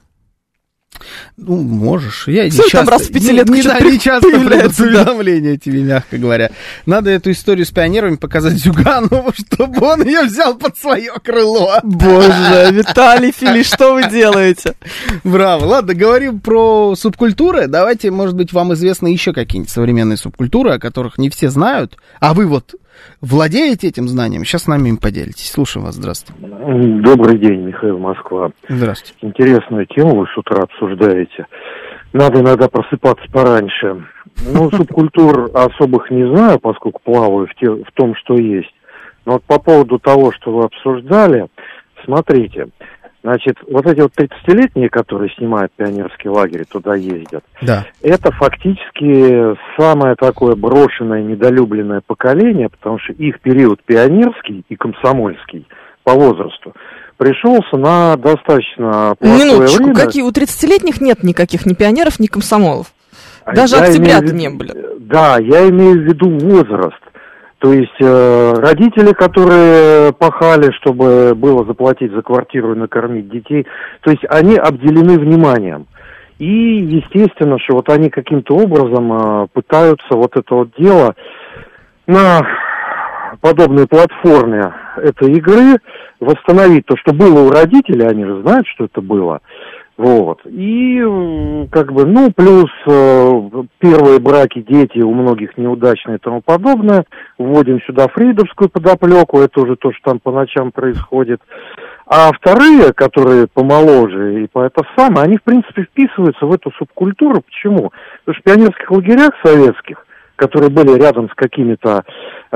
Ну, можешь. Я не Всё, там часто, раз в пятилетку не, не, да, не часто придут да. уведомления тебе, мягко говоря. Надо эту историю с пионерами показать Зюганову, чтобы он ее взял под свое крыло. Боже, Виталий Фили, что вы делаете? Браво. Ладно, говорим про субкультуры. Давайте, может быть, вам известны еще какие-нибудь современные субкультуры, о которых не все знают, а вы вот владеете этим знанием. Сейчас с нами им поделитесь. Слушаем вас. Здравствуйте. Добрый день, Михаил Москва. Здравствуйте. Интересную тему вы с утра обсуждаете. Надо иногда просыпаться пораньше. Ну, субкультур особых не знаю, поскольку плаваю в, те- в том, что есть. Но вот по поводу того, что вы обсуждали, смотрите. Значит, вот эти вот 30-летние, которые снимают пионерский лагерь, туда ездят, Да. это фактически самое такое брошенное, недолюбленное поколение, потому что их период пионерский и комсомольский по возрасту пришелся на достаточно плохое Минуточку, время. какие у 30-летних нет никаких ни пионеров, ни комсомолов. А Даже я октября-то имею не были. Да, я имею в виду возраст. То есть э, родители, которые пахали, чтобы было заплатить за квартиру и накормить детей, то есть они обделены вниманием. И естественно, что вот они каким-то образом э, пытаются вот это вот дело на подобной платформе этой игры восстановить то, что было у родителей, они же знают, что это было. Вот. И как бы, ну, плюс э, первые браки, дети у многих неудачные и тому подобное. Вводим сюда фридовскую подоплеку, это уже то, что там по ночам происходит. А вторые, которые помоложе и по это самое, они, в принципе, вписываются в эту субкультуру. Почему? Потому что в пионерских лагерях советских, которые были рядом с какими-то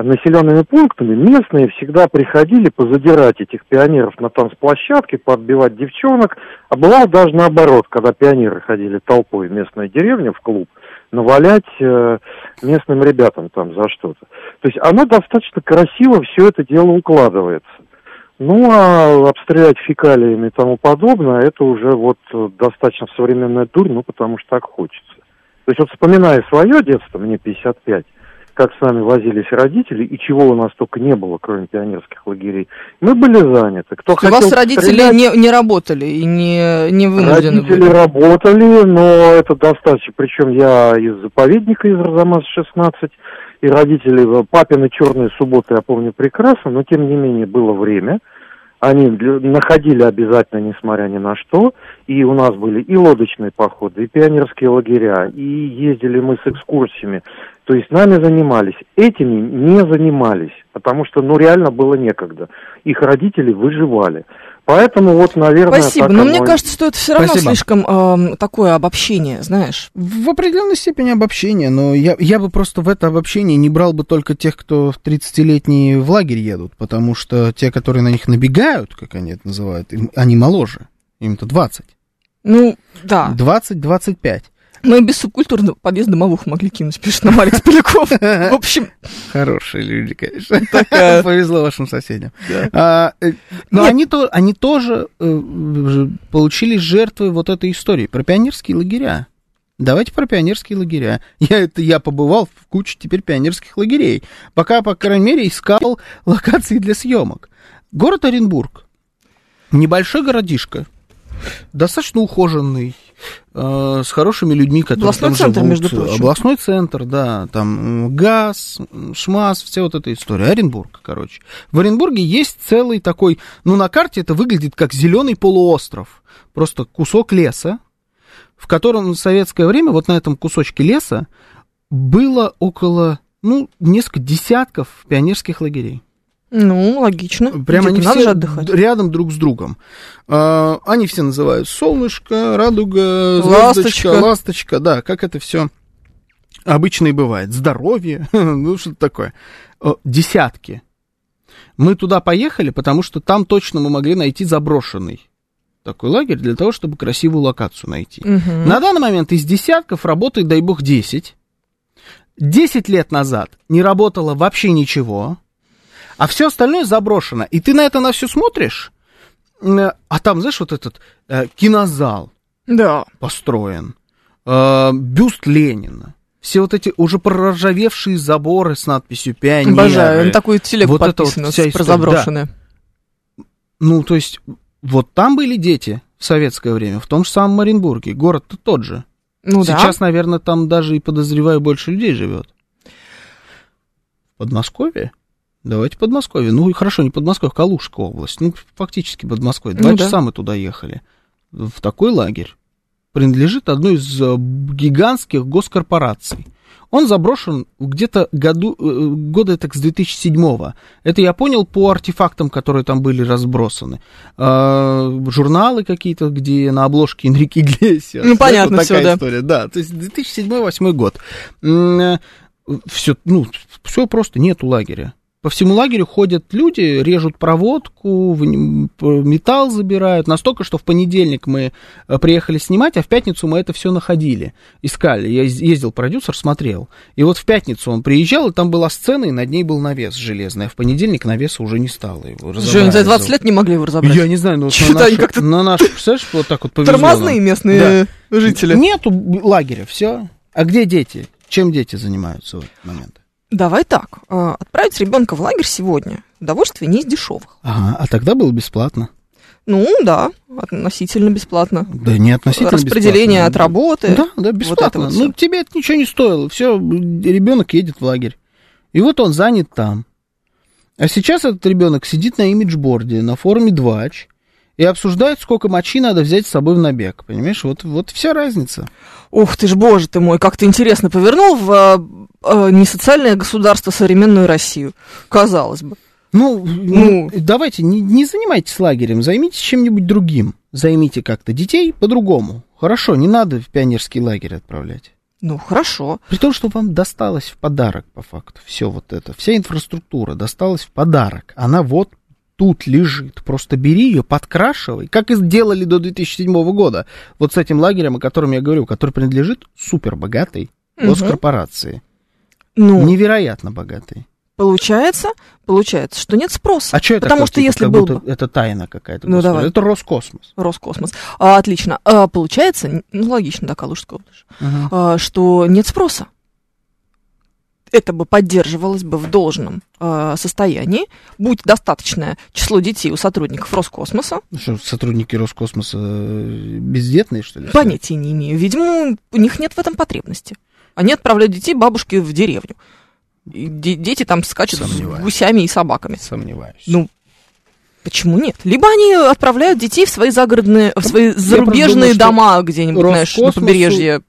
населенными пунктами, местные всегда приходили позадирать этих пионеров на танцплощадке, подбивать девчонок. А бывало даже наоборот, когда пионеры ходили толпой в местную деревню, в клуб, навалять э, местным ребятам там за что-то. То есть оно достаточно красиво все это дело укладывается. Ну, а обстрелять фекалиями и тому подобное, это уже вот э, достаточно современная дурь, ну, потому что так хочется. То есть вот вспоминая свое детство, мне 55, как с нами возились родители, и чего у нас только не было, кроме пионерских лагерей. Мы были заняты. Кто У хотел вас родители стрелять, не, не работали и не, не вынуждены Родители были. работали, но это достаточно. Причем я из заповедника, из Арзамаса-16, и родители, папины черные субботы я помню прекрасно, но тем не менее было время. Они находили обязательно, несмотря ни на что. И у нас были и лодочные походы, и пионерские лагеря, и ездили мы с экскурсиями. То есть нами занимались. Этими не занимались, потому что, ну, реально было некогда. Их родители выживали. Поэтому вот, наверное, Спасибо, так но оно мне и- кажется, что это все равно Спасибо. слишком эм, такое обобщение, знаешь. В определенной степени обобщение, но я, я бы просто в это обобщение не брал бы только тех, кто в 30-летние в лагерь едут, потому что те, которые на них набегают, как они это называют, им- они моложе, им-то 20. Ну, да. 20-25. Мы без субкультурного подъезда домовых могли кинуть, пишет нам Алекс Поляков. В общем, Хорошие люди, конечно. Повезло вашим соседям. А, э, но Нет. они, то, они тоже э, ж- получились жертвой вот этой истории про пионерские лагеря. Давайте про пионерские лагеря. Я, это, я побывал в куче теперь пионерских лагерей. Пока, по крайней мере, искал локации для съемок. Город Оренбург. Небольшой городишко. Достаточно ухоженный, э, с хорошими людьми, которые Областной там центр, живут. между прочим. Областной центр, да, там газ, м, ШМАС, вся вот эта история. Оренбург, короче. В Оренбурге есть целый такой, ну, на карте это выглядит как зеленый полуостров. Просто кусок леса, в котором в советское время вот на этом кусочке леса было около, ну, несколько десятков пионерских лагерей. Ну, логично. Прямо они все же отдыхать. рядом друг с другом. А, они все называют солнышко, радуга, Ласточка. звездочка, ласточка, да, как это все обычно и бывает. Здоровье, ну что-то такое. Десятки. Мы туда поехали, потому что там точно мы могли найти заброшенный такой лагерь для того, чтобы красивую локацию найти. Мгм. На данный момент из десятков работает, дай бог, 10. 10 лет назад не работало вообще ничего, а все остальное заброшено. И ты на это на все смотришь, а там, знаешь, вот этот э, кинозал Да. построен, э, бюст Ленина, все вот эти уже проржавевшие заборы с надписью «Пионеры». Обожаю. На такую телегу Вот вот подписано, вся про история, заброшенное. Ну, то есть, вот там были дети в советское время, в том же самом Оренбурге. Город-то тот же. Ну да. Сейчас, наверное, там даже и подозреваю, больше людей живет. В Подмосковье? Давайте Подмосковье. Ну, хорошо, не Подмосковье, Калужская область. Ну, фактически Подмосковье. Два Ну да. часа мы туда ехали. В такой лагерь. Принадлежит одной из э, гигантских госкорпораций. Он заброшен где-то году, э, года так с 2007-го. Это я понял по артефактам, которые там были разбросаны. А, журналы какие-то, где на обложке Энрике Иглесиас. Ну, понятно Это такая да. история, да. То есть 2007-2008 год. Все, ну, все просто нету лагеря. По всему лагерю ходят люди, режут проводку, металл забирают. Настолько, что в понедельник мы э, приехали снимать, а в пятницу мы это все находили, искали. Я ез- ездил продюсер, смотрел. И вот в пятницу он приезжал, и там была сцена, и над ней был навес железный. А в понедельник навеса уже не стало его. Они за разобрали. 20 лет не могли его разобрать? Я не знаю, но вот на нашу, как-то на нашу, представляешь, вот так вот повезло. Тормозные местные жители. Нету лагеря, все. А где дети? Чем дети занимаются в этот момент? Давай так. э, Отправить ребенка в лагерь сегодня. Удовольствие не из дешевых. Ага, а тогда было бесплатно. Ну, да, относительно бесплатно. Да не относительно Распределение бесплатно. от работы. Да, да, бесплатно. вот ну, всё. тебе это ничего не стоило. Все, ребенок едет в лагерь. И вот он занят там. А сейчас этот ребенок сидит на имиджборде, на форуме Двач, и обсуждает, сколько мочи надо взять с собой в набег. Понимаешь, вот, вот вся разница. Ух ты ж, боже ты мой, как ты интересно повернул в э, э, несоциальное государство современную Россию. Казалось бы. Ну, ну, давайте, не, не занимайтесь лагерем, займитесь чем-нибудь другим. Займите как-то детей по-другому. Хорошо, не надо в пионерский лагерь отправлять. Ну, хорошо. При том, что вам досталось в подарок, по факту, все вот это, вся инфраструктура досталась в подарок. Она вот тут лежит. Просто бери ее, подкрашивай, как и сделали до 2007 года. Вот с этим лагерем, о котором я говорю, который принадлежит супербогатой госкорпорации. Ну, Невероятно богатой. получается, получается, что нет спроса. А что это Потому что типа, если как был будто бы это тайна какая-то? Ну, давай. Это Роскосмос. Роскосмос. А, отлично. А, получается, ну, логично, да, Калужская область, Ага. а, что нет спроса. Это бы поддерживалось бы в должном а, состоянии, будь достаточное число детей у сотрудников Роскосмоса. Ну Что, сотрудники Роскосмоса э, бездетные, что ли? Понятия не имею. Видимо, у них нет в этом потребности. Они отправляют детей бабушки в деревню. И де- дети там скачут Сомневаюсь. с гусями и собаками. Сомневаюсь. Ну, почему нет? Либо они отправляют детей в свои загородные, в свои зарубежные думаю, дома где-нибудь, знаешь, на побережье.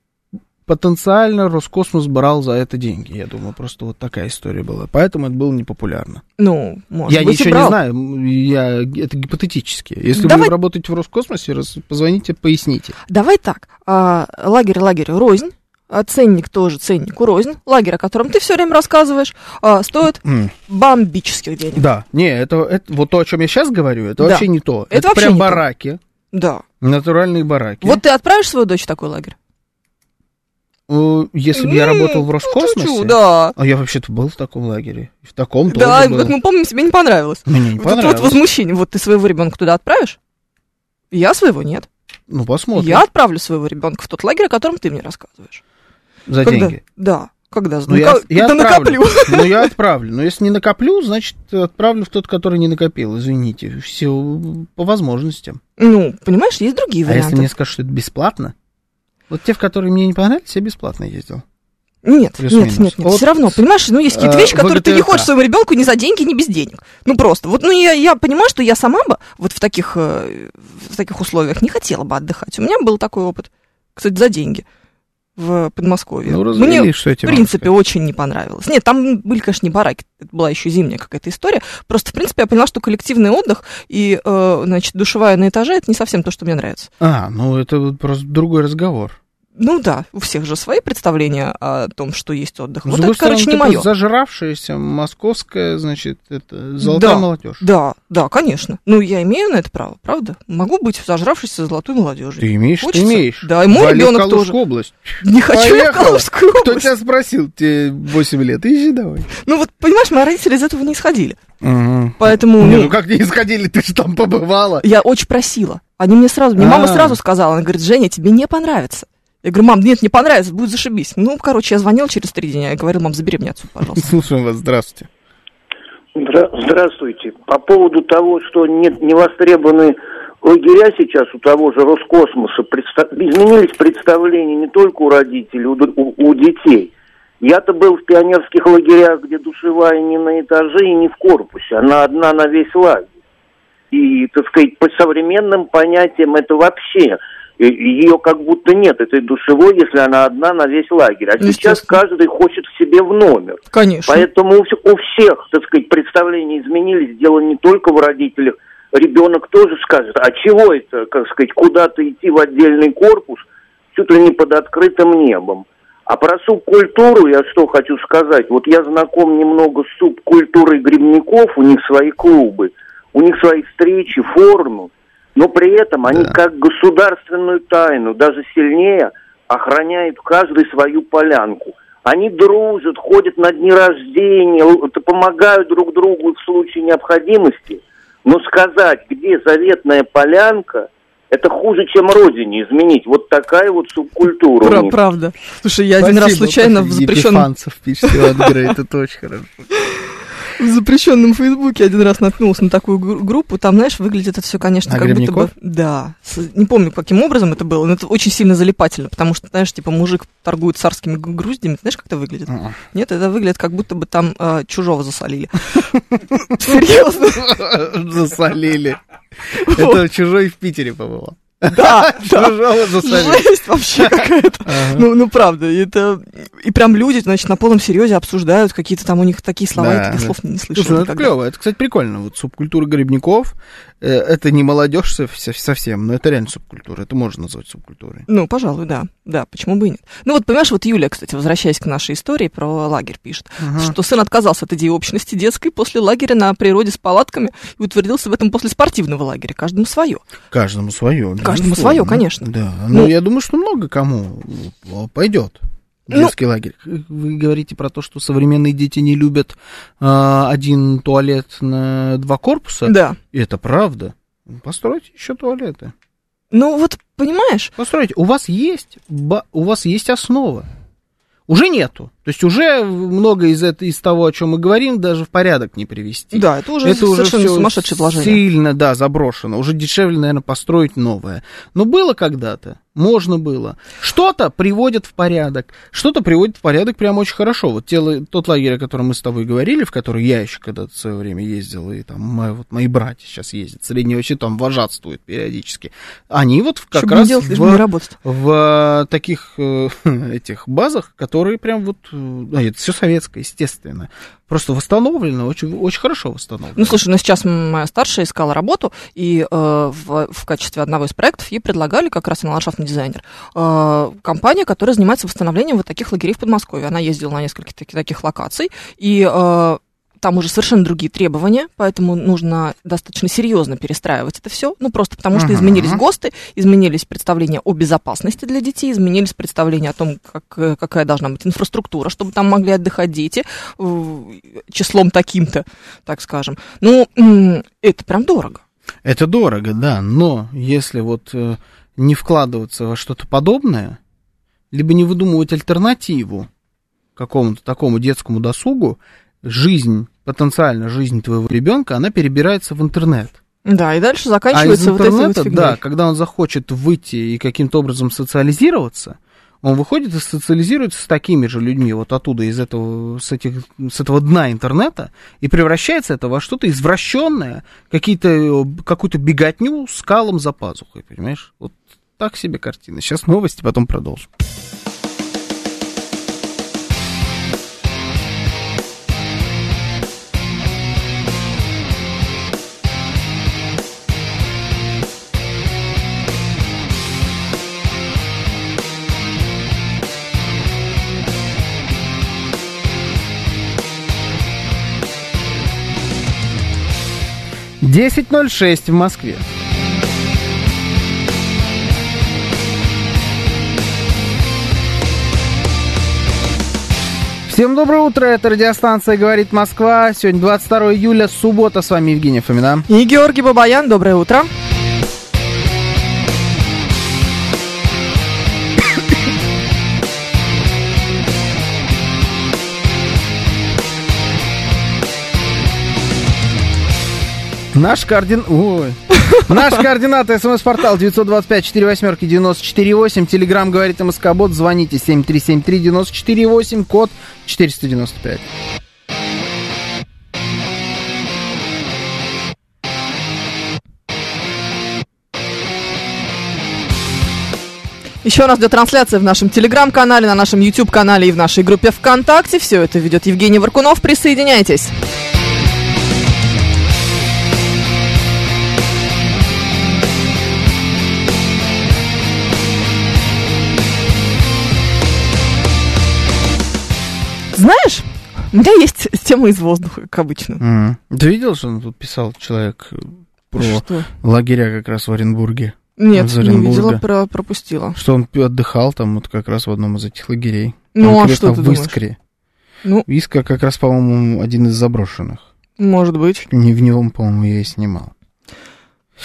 Потенциально Роскосмос брал за это деньги. Я думаю, просто вот такая история была. Поэтому это было непопулярно. Ну, может я быть, ничего брал. не знаю. Я, это гипотетически. Если Давай- вы работаете в Роскосмосе, раз, позвоните, поясните. Давай так. а, лагерь лагерю рознь. А ценник тоже ценнику рознь. Лагерь, о котором ты все время рассказываешь, а, стоит бомбических денег. Да, не, это, это вот то, о чем я сейчас говорю, это Да. вообще не то. Это Это, вообще прям не то. бараки, Да. натуральные бараки. Вот ты отправишь свою дочь в такой лагерь? Если бы я работал в ну, Роскосмосе, чуть-чуть, да. а я вообще-то был в таком лагере, в таком Да, тоже был. вот мы помним, тебе не понравилось. Мне не Вот это вот понравилось. возмущение. Вот ты своего ребенка туда отправишь? Я своего нет. Ну, посмотрим. Я отправлю своего ребенка в тот лагерь, о котором ты мне рассказываешь. За Когда? деньги. Да. Когда? Ну, я, я когда отправлю. накоплю. Ну, я отправлю. Но если не накоплю, значит, отправлю в тот, который не накопил. Извините. Все по возможностям. Ну, понимаешь, есть другие А варианты. если мне скажут, что это бесплатно? Вот те, в которые мне не понравились, я бесплатно ездил. Нет, нет, нет, нет. Вот, Все равно, понимаешь, ну есть какие-то э, вещи, которые ты не хочешь своему ребенку ни за деньги, ни без денег. Ну просто. Вот, ну я, я понимаю, что я сама бы вот в таких, э, в таких условиях не хотела бы отдыхать. У меня был такой опыт, кстати, за деньги в Подмосковье. Ну, Мне, что в принципе, очень не понравилось. Нет, там были, конечно, не бараки, это была еще зимняя какая-то история. Просто, в принципе, я поняла, что коллективный отдых и, э, значит, душевая на этаже это не совсем то, что мне нравится. А, ну это вот просто другой разговор. Ну да, у всех же свои представления о том, что есть отдых. С вот это, короче, не мое. зажравшаяся московская, значит, это золотая Да. молодежь. Да, да, конечно. Ну, я имею на это право, правда? Могу быть зажравшейся золотой молодежью. Ты имеешь, Хочется? ты имеешь. Да, и мой Вали ребенок Калужскую тоже. область. Не хочу я в. Калужскую Кто область. тебя спросил? Тебе 8 лет. Езжи давай. Ну, вот, понимаешь, мои родители из этого не исходили. Мгм. Поэтому, Не, ну, ну как не исходили, ты же там побывала. я очень просила. Они мне сразу, мне мама А. сразу сказала, она говорит, Женя, тебе не понравится. Я говорю, мам, нет, не понравится, будет зашибись. Ну, короче, я звонила через три дня и говорила, мам, забери меня отсюда, пожалуйста. Слушаем вас, здравствуйте. Здра- Здравствуйте. По поводу того, что нет не востребованы лагеря сейчас у того же Роскосмоса, предста- изменились представления не только у родителей, у, у- у детей. Я-то был в пионерских лагерях, где душевая не на этаже и не в корпусе, она одна на весь лагерь. И, так сказать, по современным понятиям это вообще ее как будто нет, этой душевой, если она одна на весь лагерь. А сейчас каждый хочет себе в номер. Конечно. Поэтому у всех, так сказать, представления изменились. Дело не только в родителях. Ребенок тоже скажет, а чего это, как сказать, куда-то идти в отдельный корпус, чуть ли не под открытым небом. А про субкультуру я что хочу сказать. Вот я знаком немного с субкультурой грибников, у них свои клубы, у них свои встречи, форумы, но при этом они Да. как государственную тайну, даже сильнее, охраняют каждый свою полянку. Они дружат, ходят на дни рождения, помогают друг другу в случае необходимости. Но сказать, где заветная полянка, это хуже, чем родине изменить. Вот такая вот субкультура Пра- правда. Слушай, я один раз Спасибо, случайно в спасибо. запрещенном Епифанцев пишет, это очень хорошо. В запрещенном Фейсбуке один раз наткнулся на такую гру- группу. Там, знаешь, выглядит это все, конечно, А как будто бы... Да. Не помню, каким образом это было, но это очень сильно залипательно, потому что, знаешь, типа мужик торгует царскими груздями. Ты знаешь, как это выглядит? М-м. Нет, это выглядит, как будто бы там э, чужого засолили. Серьезно. Засолили. Это чужой в Питере побывал. Да, совет? Жесть вообще какая-то. Ну, ну, правда, это... И прям люди, значит, на полном серьезе обсуждают какие-то там у них такие слова, я Да, таких да. слов не Слушай, слышала ну это клево. Это, кстати, прикольно. Вот субкультура грибников, э, это не молодежь со- со- совсем, но это реально субкультура. Это можно назвать субкультурой. Ну, пожалуй, да. Да, почему бы и нет. Ну, вот, понимаешь, вот Юля, кстати, возвращаясь к нашей истории про лагерь, пишет, что сын отказался от идеи общности детской после лагеря на природе с палатками и утвердился в этом после спортивного лагеря. Каждому свое. Каждому свое. Каждому безусловно. свое, конечно. Да. Ну, Ну, я думаю, что много кому пойдет. Ну- Детский лагерь. Вы говорите про то, что современные дети не любят а, один туалет на два корпуса. Да. И это правда. Постройте еще туалеты. Ну, вот, понимаешь, Постройте. У вас есть, у вас есть основа. Уже нету. То есть уже много из, это, из того, о чем мы говорим, даже в порядок не привести. да, это уже это уже совершенно всё сумасшедшее вложение. сильно, да, заброшено. Уже дешевле, наверное, построить новое. Но было когда-то, можно было. Что-то приводит в порядок, что-то приводит в порядок прям очень хорошо. Вот те тот лагерь, о котором мы с тобой говорили, в который я еще когда-то в свое время ездил, и там мои, вот, мои братья сейчас ездят, средние вообще там вожатствуют периодически. Они вот в- как Чтобы раз делать, в- работать. в э, таких э, этих базах, которые прям вот, ну, это все советское, естественно, просто восстановлено, очень, очень хорошо восстановлено. Ну, слушай, ну сейчас моя старшая искала работу, и э, в, в качестве одного из проектов ей предлагали, как раз она ландшафтный дизайнер, э, компания, которая занимается восстановлением вот таких лагерей в Подмосковье. Она ездила на несколько таки- таких локаций, и э, там уже совершенно другие требования, поэтому нужно достаточно серьезно перестраивать это все. Ну, просто потому что изменились ГОСТы, изменились представления о безопасности для детей, изменились представления о том, как, э, какая должна быть инфраструктура, чтобы там могли отдыхать дети э, числом таким-то, так скажем. Ну, это прям дорого. Это дорого, да, но если вот э, не вкладываться во что-то подобное, либо не выдумывать альтернативу какому-то такому детскому досугу, жизнь, потенциально жизнь твоего ребенка, она перебирается в интернет. Да, и дальше А из заканчивается вот этой вот интернета, фигней. да, когда он захочет выйти и каким-то образом социализироваться, он выходит и социализируется с такими же людьми, вот оттуда, из этого, с, этих, с этого дна интернета, и превращается это во что-то извращенное, какие-то, какую-то беготню с калом за пазухой, понимаешь? Вот так себе картина. Сейчас новости, потом продолжим. Десять ноль шесть в Москве. Всем доброе утро, это радиостанция «Говорит Москва». Сегодня 22 июля, суббота, с вами Евгений Фомина. И Георгий Бабаян, доброе утро. Наш координ... Ой. Наш координат, смс-портал 925-48-94-8, телеграмм говорит МСК-бот, звоните 7373-94-8, код 495. Еще раз идет трансляция в нашем телеграм-канале, на нашем YouTube-канале и в нашей группе ВКонтакте. Все это ведет Евгений Варкунов. Присоединяйтесь. Знаешь, у меня есть тема из воздуха, как обычно. Мгм. Ты видел, что он тут писал человек э, про Что? лагеря как раз в Оренбурге? Нет, не видела, про- пропустила. Что он отдыхал там вот как раз в одном из этих лагерей. Ну, а Конкретно что ты в думаешь? Искре. Ну, Искра как раз, по-моему, один из заброшенных. может быть. Не в него, по-моему, я и снимал.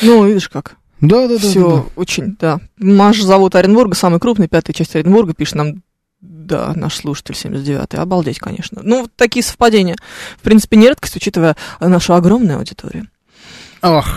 Ну, видишь как. Да, да, да. Все очень, да. Наш завод Оренбурга, самый крупный, пятая часть Оренбурга, пишет нам, да, наш слушатель 79-й. Обалдеть, конечно. Ну, вот такие совпадения. В принципе, не редкость, учитывая нашу огромную аудиторию. Ох,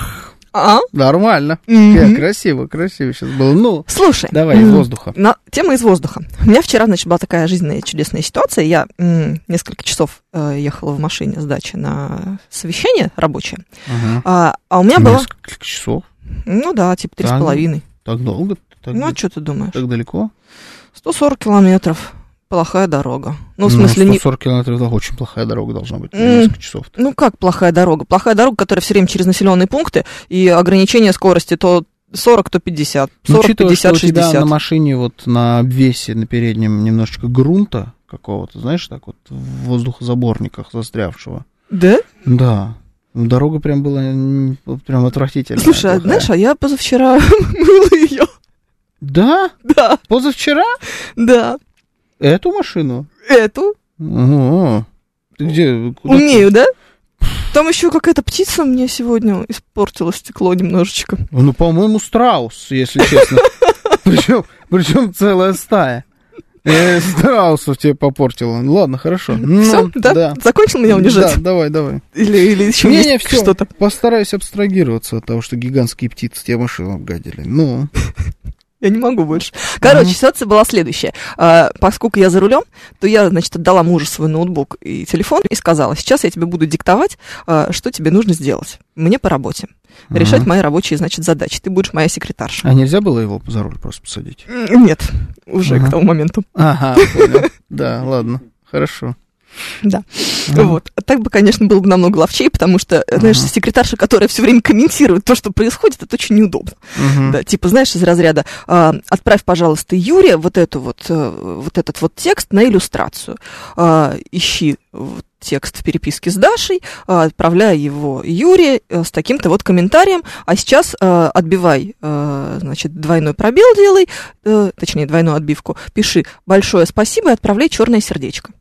А? нормально. Э, Красиво, красиво сейчас было. Ну, Слушай. давай, из воздуха. На, тема из воздуха. У меня вчера, значит, была такая жизненная чудесная ситуация. Я м, несколько часов э, ехала в машине с дачи на совещание рабочее. Ага. А, а у меня было... Несколько часов. Ну да, типа три с ну. половиной. Так долго? Так, Ну, а что ты думаешь? так далеко? 140 километров. Плохая дорога. Ну, в Ну, смысле, не... 140 километров, это очень плохая дорога должна быть. М. Несколько часов. Ну, как плохая дорога? Плохая дорога, которая все время через населенные пункты, и ограничение скорости то 40, то 50. Ну, 40, учитывая, 50, что у тебя 60. на машине вот на обвесе на переднем немножечко грунта какого-то, знаешь, так вот в воздухозаборниках застрявшего. Да? Да. Ну, Дорога прям была прям отвратительная. Слушай, а, плохая. знаешь, а я позавчера мыла ее. Да? Да, Позавчера? да. Эту машину? Эту. О, ты где? Умею, да? Там еще какая-то птица мне сегодня испортила стекло немножечко. Ну, по-моему, страус, если честно. Причем, причем целая стая. Э, страусов тебе попортила. Ладно, хорошо. Ну, Все, да? Закончил меня унижать? Да, давай, давай. Или, или еще Не, не, все. что-то? Постараюсь абстрагироваться от того, что гигантские птицы тебе машину обгадили. Ну, Я не могу больше. Короче, ситуация была следующая. А, поскольку я за рулем, то я, значит, отдала мужу свой ноутбук и телефон и сказала, сейчас я тебе буду диктовать, а, что тебе нужно сделать. Мне по работе. Решать Ага. мои рабочие, значит, задачи. Ты будешь моя секретарша. а нельзя было его за руль просто посадить? Нет, уже Ага. к тому моменту. Ага, понял. Да, ладно, хорошо. Да. Ага. Вот. А Так бы, конечно, было бы намного ловчей, потому что, знаешь, Ага. секретарша, которая все время комментирует то, что происходит, это очень неудобно. Мгм. Да, типа, знаешь, из разряда а, отправь, пожалуйста, Юре вот эту вот, э, вот этот вот текст на иллюстрацию. А, ищи текст в переписке с Дашей, а, отправляй его Юре э, с таким-то вот комментарием, а сейчас э, отбивай, э, значит, двойной пробел делай, э, точнее, двойную отбивку, пиши большое спасибо и отправляй черное сердечко.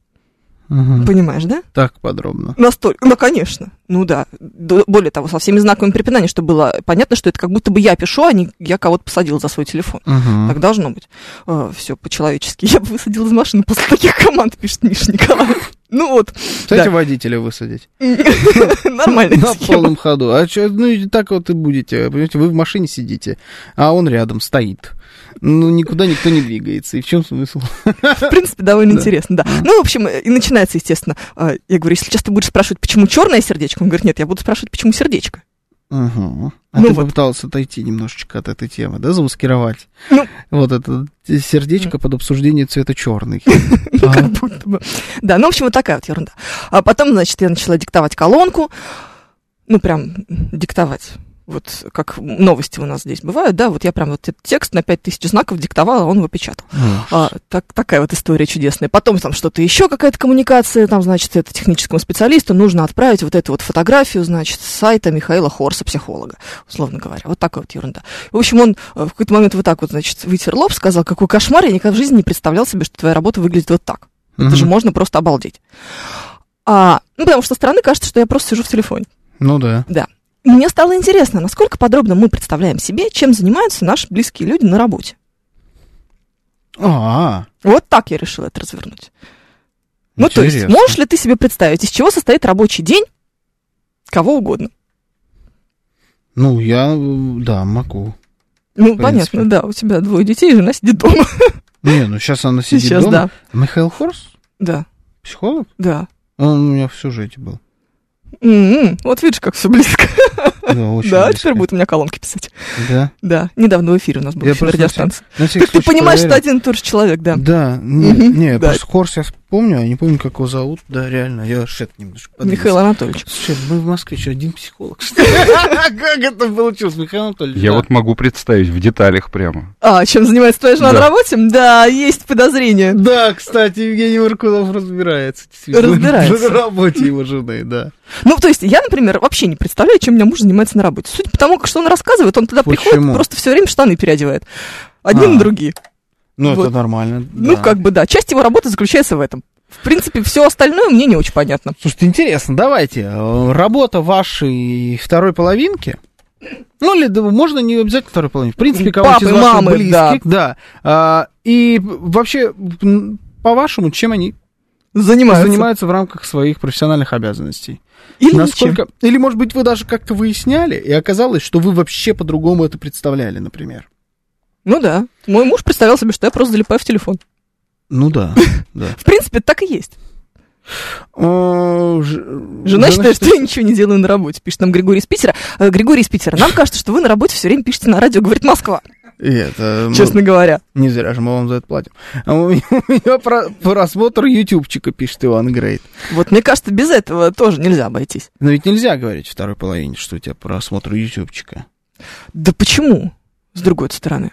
Мгм. Понимаешь, да? Так подробно. Настолько, ну, конечно, ну да. Более того, со всеми знаками препинания, чтобы было понятно, что это как будто бы я пишу, а не я кого-то посадил за свой телефон. Мгм. Так должно быть. все по-человечески. Я бы высадил из машины после таких команд, пишет Миша Николаев. Ну вот, Кстати, да. водителя высадить. нормальная На полном ходу. А чё, ну и так вот и будете. Понимаете, вы в машине сидите, а он рядом стоит. Ну, никуда никто не двигается. И в чем смысл? В принципе, довольно Да. интересно, да. Ну, в общем, и начинается, естественно. э, Я говорю, если сейчас ты будешь спрашивать, почему черное сердечко, он говорит, нет, я буду спрашивать, почему сердечко. Угу. А Ну ты вот. попытался отойти немножечко от этой темы, да, замаскировать? Ну. Вот это сердечко под обсуждение цвета черный. Ну, как будто бы. Да, ну, в общем, вот такая вот ерунда. А потом, значит, я начала диктовать колонку. Ну, прям диктовать. Вот как новости у нас здесь бывают, да, вот я прям вот этот текст на 5000 знаков диктовала, а он его печатал. А, так, такая вот история чудесная. Потом там что-то еще, какая-то коммуникация, там, значит, это техническому специалисту нужно отправить вот эту вот фотографию, значит, с сайта Михаила Хорса, психолога, условно говоря. Вот такая вот ерунда. В общем, он э, в какой-то момент вот так вот, значит, вытер лоб, сказал, какой кошмар, я никогда в жизни не представлял себе, что твоя работа выглядит вот так. Это же можно просто обалдеть. А, ну, потому что со стороны кажется, что я просто сижу в телефоне. Ну да. Мне стало интересно, насколько подробно мы представляем себе, чем занимаются наши близкие люди на работе. А, Вот так я решила это развернуть. Ну, то есть, Интересно. можешь ли ты себе представить, из чего состоит рабочий день кого угодно? ну я, да, могу. Ну, понятно, да, у тебя двое детей, жена сидит дома. Не, ну сейчас она сидит Сейчас, дома. да. Михаил Хорс? Да, Психолог? да. Он у меня в сюжете был. М-м, вот видишь, как все близко. Да, очень да, близко. теперь будет у меня колонки писать. Да. Да, недавно в эфире у нас был Я эфир на ты случай понимаешь, что проверил. один и тот же человек, да. Да, не, не, да. просто Хорс я помню, а не помню, как его зовут. Да, реально, я шет немножко подвис. Михаил Анатольевич. Слушай, мы в Москве что, один психолог? что ли? Как это получилось, Михаил Анатольевич? Я вот могу представить в деталях прямо. А, чем занимается твоя жена на работе? Да, есть подозрение. Да, кстати, Евгений Маркунов разбирается. Разбирается. В работе его жены, да. Ну, то есть, я, например, вообще не представляю, чем у меня муж занимается на работе. Судя по тому, как что он рассказывает, он туда приходит, просто все время штаны переодевает. Одни А. на другие. Ну, Вот. это нормально. Ну, да. как бы, да. Часть его работы заключается в этом. В принципе, все остальное мне не очень понятно. Слушайте, интересно, давайте. э, Работа вашей второй половинки. Ну, или да, можно не обязательно второй половинки. В принципе, кого-то Папы, из ваших мамы, близких. Да. А, и вообще, по-вашему, чем они Занимаются. занимаются в рамках своих профессиональных обязанностей? Или ничем. Насколько... Или, может быть, вы даже как-то выясняли, и оказалось, что вы вообще по-другому это представляли, например. Ну да. Мой муж представлял себе, что я просто залипаю в телефон. Ну да, да. В принципе, так и есть. Жена считает, что я ничего не делаю на работе, пишет нам Григорий из Питера. Э, Григорий из Питера, нам кажется, что вы на работе все время пишете на радио, говорит Москва. И это, ну, честно говоря. Не зря же мы вам за это платим. А у меня, у меня про- просмотр ютубчика, пишет Иван Грейт. Вот мне кажется, без этого тоже нельзя обойтись. Но ведь нельзя говорить второй половине, что у тебя просмотр ютубчика. Да почему? С другой стороны.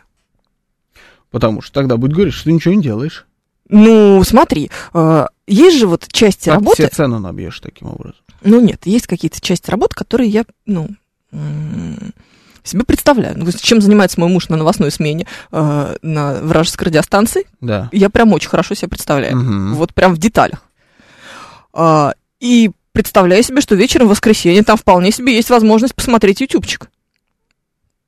Потому что тогда будет говорить, что ты ничего не делаешь. Ну, смотри, э, есть же вот части Так работы... все цену набьешь таким образом. Ну нет, есть какие-то части работы, которые я, ну, себе представляю. Ну, чем занимается мой муж на новостной смене э, на вражеской радиостанции, Да. я прям очень хорошо себе представляю. Мгм. Вот прям в деталях. А, и представляю себе, что вечером в воскресенье там вполне себе есть возможность посмотреть ютубчик.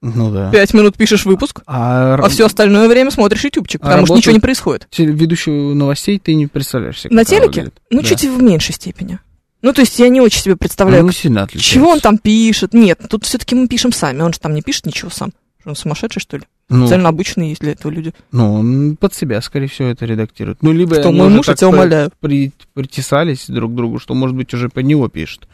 Ну да. Пять минут пишешь выпуск, А, а все остальное время смотришь ютубчик, А потому что работает- ничего не происходит. ведущего новостей ты не представляешь себе. На телеке? выглядит. Ну, Да. чуть в меньшей степени. Ну, то есть я не очень себе представляю, Ну, сильно отличается. чего он там пишет. Нет, тут все-таки мы пишем сами, он же там не пишет ничего сам. Что Он сумасшедший, что ли? Ну, Специально обычные есть для этого люди. ну, он под себя, скорее всего, это редактирует. Ну, либо они мой муж, я тебя по- умоляю. при- притесались друг к другу, что, может быть, уже под него пишет.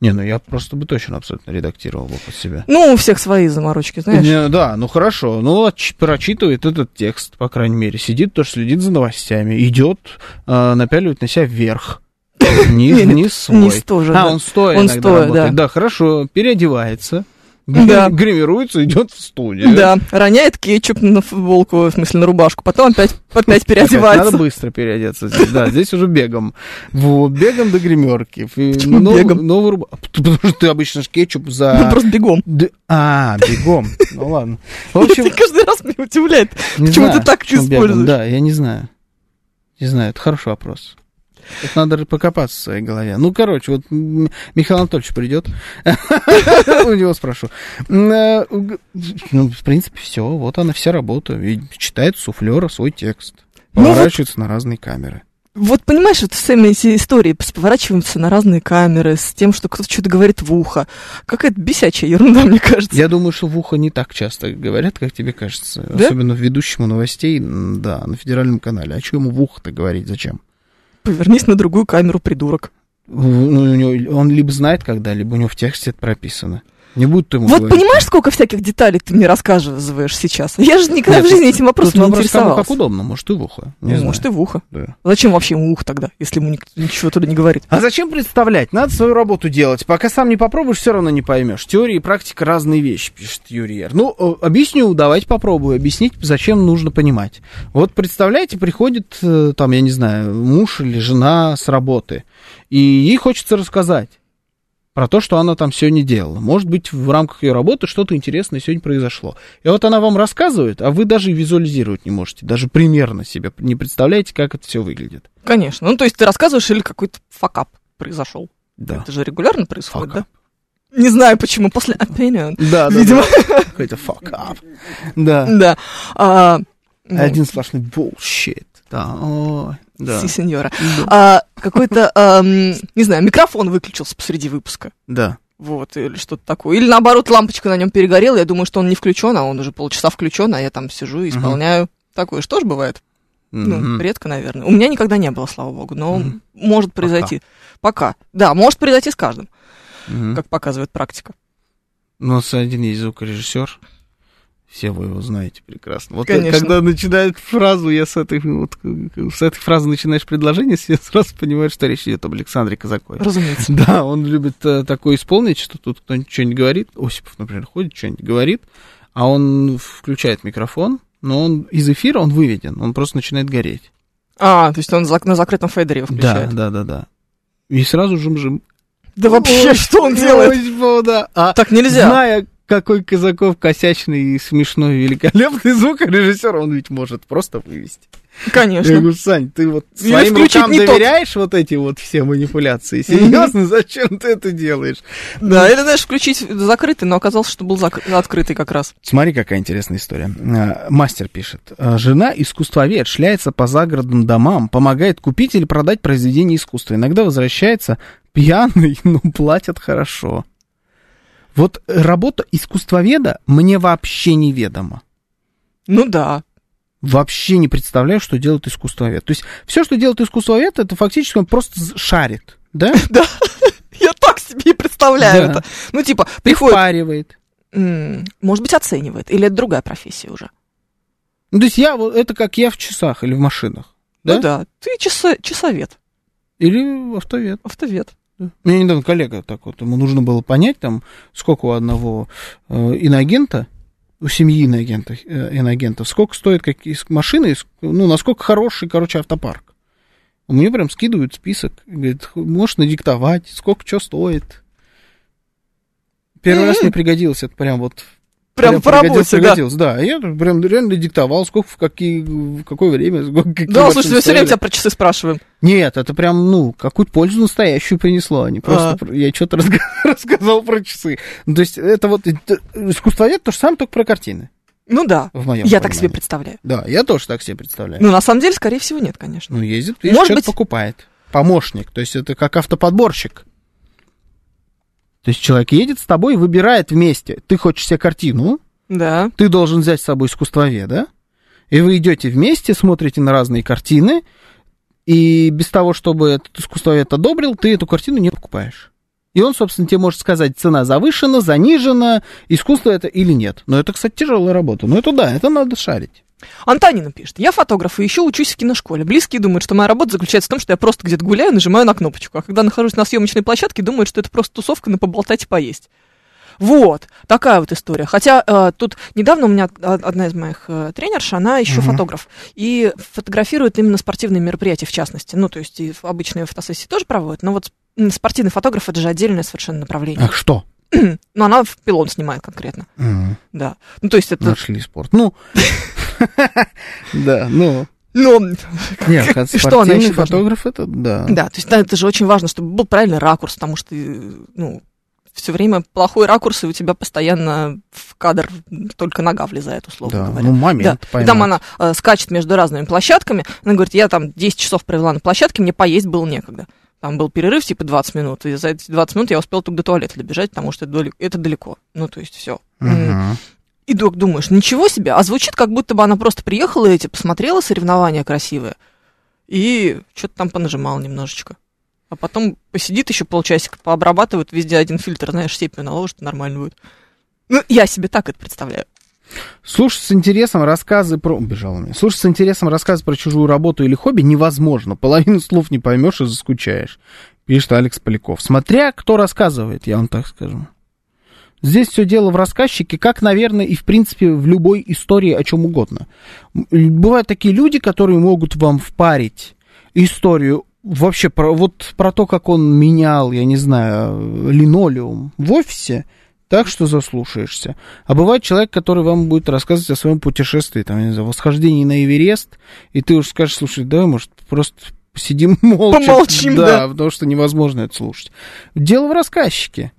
Не, ну я просто бы точно абсолютно редактировал бы под себя. Ну, у всех свои заморочки, знаешь. Не, да, ну хорошо. Ну, отч- прочитывает этот текст, по крайней мере. Сидит, тоже следит за новостями. Идет, э, напяливает на себя вверх. Низ, низ свой. низ тоже, А, он стоя Он иногда стоя, работает. да. Да, хорошо. Переодевается. Да. Гримируется, идет в студию. Да, роняет кетчуп на футболку, в смысле на рубашку, потом опять, опять Надо переодевается. быстро переодеться. здесь. Да, здесь уже бегом. Вот, бегом до гримерки. Почему Нов- бегом? Новую руб- Потому что ты обычно ж кетчуп за... Ну, просто бегом. Д- А, бегом. Ну ладно. В общем, каждый раз меня удивляет. Почему ты так используешь? Да, я не знаю. Не знаю, это хороший вопрос. Тут надо покопаться в своей голове. Ну, короче, вот Михаил Анатольевич придет. У него спрошу. Э, Ну, в принципе, все. Вот она вся работа. И Читает суфлера свой текст. Ну, Поворачивается на разные камеры. Вот понимаешь, вот сами эти истории с- поворачиваемся на разные камеры, с тем, что кто-то что-то говорит в ухо. Какая-то бесячая ерунда, мне кажется. Я думаю, что в ухо не так часто говорят, как тебе кажется. Да? Особенно ведущему новостей, да, на федеральном канале. А что ему в ухо-то говорить? Зачем? Повернись на другую камеру, придурок. Ну, он либо знает когда, либо у него в тексте это прописано. Не будет ему Вот говорить. понимаешь, сколько всяких деталей ты мне рассказываешь сейчас? Я же никогда Нет, в жизни этим вопросом не вопрос кому интересовалась. как удобно, может, и в ухо. Не Ну, знаю. Может, и в ухо. Да. Зачем вообще ему ухо тогда, если ему ничего туда не говорит? А зачем представлять? Надо свою работу делать. Пока сам не попробуешь, все равно не поймешь. Теория и практика разные вещи, пишет Юрий Р. Ну, э, объясню, давайте попробую объяснить, зачем нужно понимать. Вот представляете, приходит, э, там, я не знаю, муж или жена с работы, и ей хочется рассказать про то, что она там сегодня делала. Может быть, в рамках ее работы что-то интересное сегодня произошло. И вот она вам рассказывает, а вы даже визуализировать не можете, даже примерно себе не представляете, как это все выглядит. Конечно. Ну, то есть ты рассказываешь или какой-то факап произошел. Да. Это же регулярно происходит, да? Не знаю почему, после opinion. Да, да, Видимо. да. Какой-то up. Да. Да. А, ну, Один сплошной bullshit. Да, ой, да. си, сеньора. Да. А, какой-то, ам, не знаю, микрофон выключился посреди выпуска. Да. Вот, или что-то такое. Или наоборот, лампочка на нем перегорела. Я думаю, что он не включен, а он уже полчаса включен, а я там сижу и исполняю. Такое что ж бывает? Ну, Мгм. редко, наверное. У меня никогда не было, слава богу, но Мгм. может произойти. Пока. Да, может произойти с каждым, Мгм. как показывает практика. У нас один есть звукорежиссер. Все вы его знаете прекрасно. Вот Конечно. когда начинает фразу, я с этой, вот, с этой фразы начинаешь предложение, все сразу понимают, что речь идет об Александре Казакове. Разумеется. Да, он любит э, такое исполнить, что тут кто-нибудь что-нибудь говорит. Осипов, например, ходит, что-нибудь говорит, а он включает микрофон, но он из эфира он выведен, он просто начинает гореть. А, то есть он на закрытом фейдере его Да, включает. да, да, да. И сразу жим-жим. Да вообще, что он делает? Ой, да. А Так нельзя. зная, какой Казаков косячный и смешной, великолепный звукорежиссер, он ведь может просто вывести. Я Конечно. говорю, Сань, ты вот своим рукам не тот. доверяешь вот эти вот все манипуляции? Серьезно, зачем ты это делаешь? Да, или, знаешь, включить закрытый, но оказалось, что был зак- открытый как раз. Смотри, какая интересная история. А, Мастер пишет. А, Жена искусствовед шляется по загородным домам, помогает купить или продать произведения искусства. Иногда возвращается пьяный, но платят хорошо. Вот работа искусствоведа мне вообще неведома. Ну да. Вообще не представляю, что делает искусствовед. То есть все, что делает искусствовед, это фактически он просто шарит. Да? Я так себе и представляю Да. это. Ну, типа, приходит... Впаривает. М, Может быть, оценивает. Или это другая профессия уже. Ну, то есть я, это как я в часах или в машинах, да? Ну да, ты часа, часовед, Или автовед. автовед. Мне недавно коллега так вот, ему нужно было понять, там, сколько у одного э, иноагента, у семьи иноагента, э, иноагентов, сколько стоит какие машины, ну, насколько хороший, короче, автопарк. Мне прям скидывают список, говорит, можешь надиктовать, сколько что стоит. Первый раз мне пригодилось, это прям вот Прям по работе, да. да. Я прям реально диктовал, сколько в, какие, в какое время, сколько, какие Да, слушай, мы все время тебя про часы спрашиваем. Нет, это прям, ну, какую-то пользу настоящую принесло, а не просто А. я что-то рассказал про часы. Ну, то есть это вот это, искусствовед то же самое, только про картины Ну да, в моем я так себе понимании. представляю. Да, я тоже так себе представляю. Ну, на самом деле, скорее всего, нет, конечно. Ну, ездит, видишь, Может быть- покупает. Помощник, то есть это как автоподборщик. То есть человек едет с тобой и выбирает вместе. Ты хочешь себе картину, Да. ты должен взять с собой искусствоведа, и вы идете вместе, смотрите на разные картины, и без того, чтобы этот искусствовед одобрил, ты эту картину не покупаешь. И он, собственно, тебе может сказать, цена завышена, занижена, искусство это или нет. Но это, кстати, тяжелая работа. Но это да, это надо шарить. Антонина пишет. Я фотограф и еще учусь в киношколе. Близкие думают, что моя работа заключается в том, что я просто где-то гуляю, нажимаю на кнопочку. А когда нахожусь на съемочной площадке, думают, что это просто тусовка на поболтать и поесть. Вот, такая вот история. Хотя э, тут недавно у меня одна из моих э, тренерш, она еще фотограф, и фотографирует именно спортивные мероприятия в частности. Ну, то есть и обычные фотосессии тоже проводит, но вот спортивный фотограф это же отдельное совершенно направление. Ах, что? Но она в пилон снимает конкретно, М, да. Ну, то есть это... Нашли спорт. Ну, да, ну. Ну, Нет, что она еще фотограф, это да. Да, то есть да, это же очень важно, чтобы был правильный ракурс, потому что, ну, все время плохой ракурс, и у тебя постоянно в кадр только нога влезает, условно Да, говоря. ну, момент Да. И там она э, скачет между разными площадками. Она говорит, я там 10 часов провела на площадке, мне поесть было некогда. Там был перерыв типа 20 минут, и за эти 20 минут я успела только до туалета добежать, потому что это, далеко. Ну, то есть все. Мгм. И вдруг думаешь, ничего себе, а звучит, как будто бы она просто приехала эти, посмотрела соревнования красивые, и что-то там понажимала немножечко. А потом посидит еще полчасика, пообрабатывает везде один фильтр, знаешь, сепию наложит, нормально будет. Ну, я себе так это представляю. Слушать с интересом рассказы про... Убежал у меня. Слушать с интересом рассказы про чужую работу или хобби невозможно. Половину слов не поймешь и заскучаешь. Пишет Алекс Поляков. Смотря кто рассказывает, я вам так скажу. Здесь все дело в рассказчике, как, наверное, и в принципе в любой истории о чем угодно. Бывают такие люди, которые могут вам впарить историю вообще про, вот про то, как он менял, я не знаю, линолеум в офисе, так что заслушаешься. А бывает человек, который вам будет рассказывать о своем путешествии, там, не знаю, восхождении на Эверест, и ты уж скажешь, слушай, давай, может, просто посидим молча. Помолчим, да. потому что невозможно это слушать. Дело в рассказчике.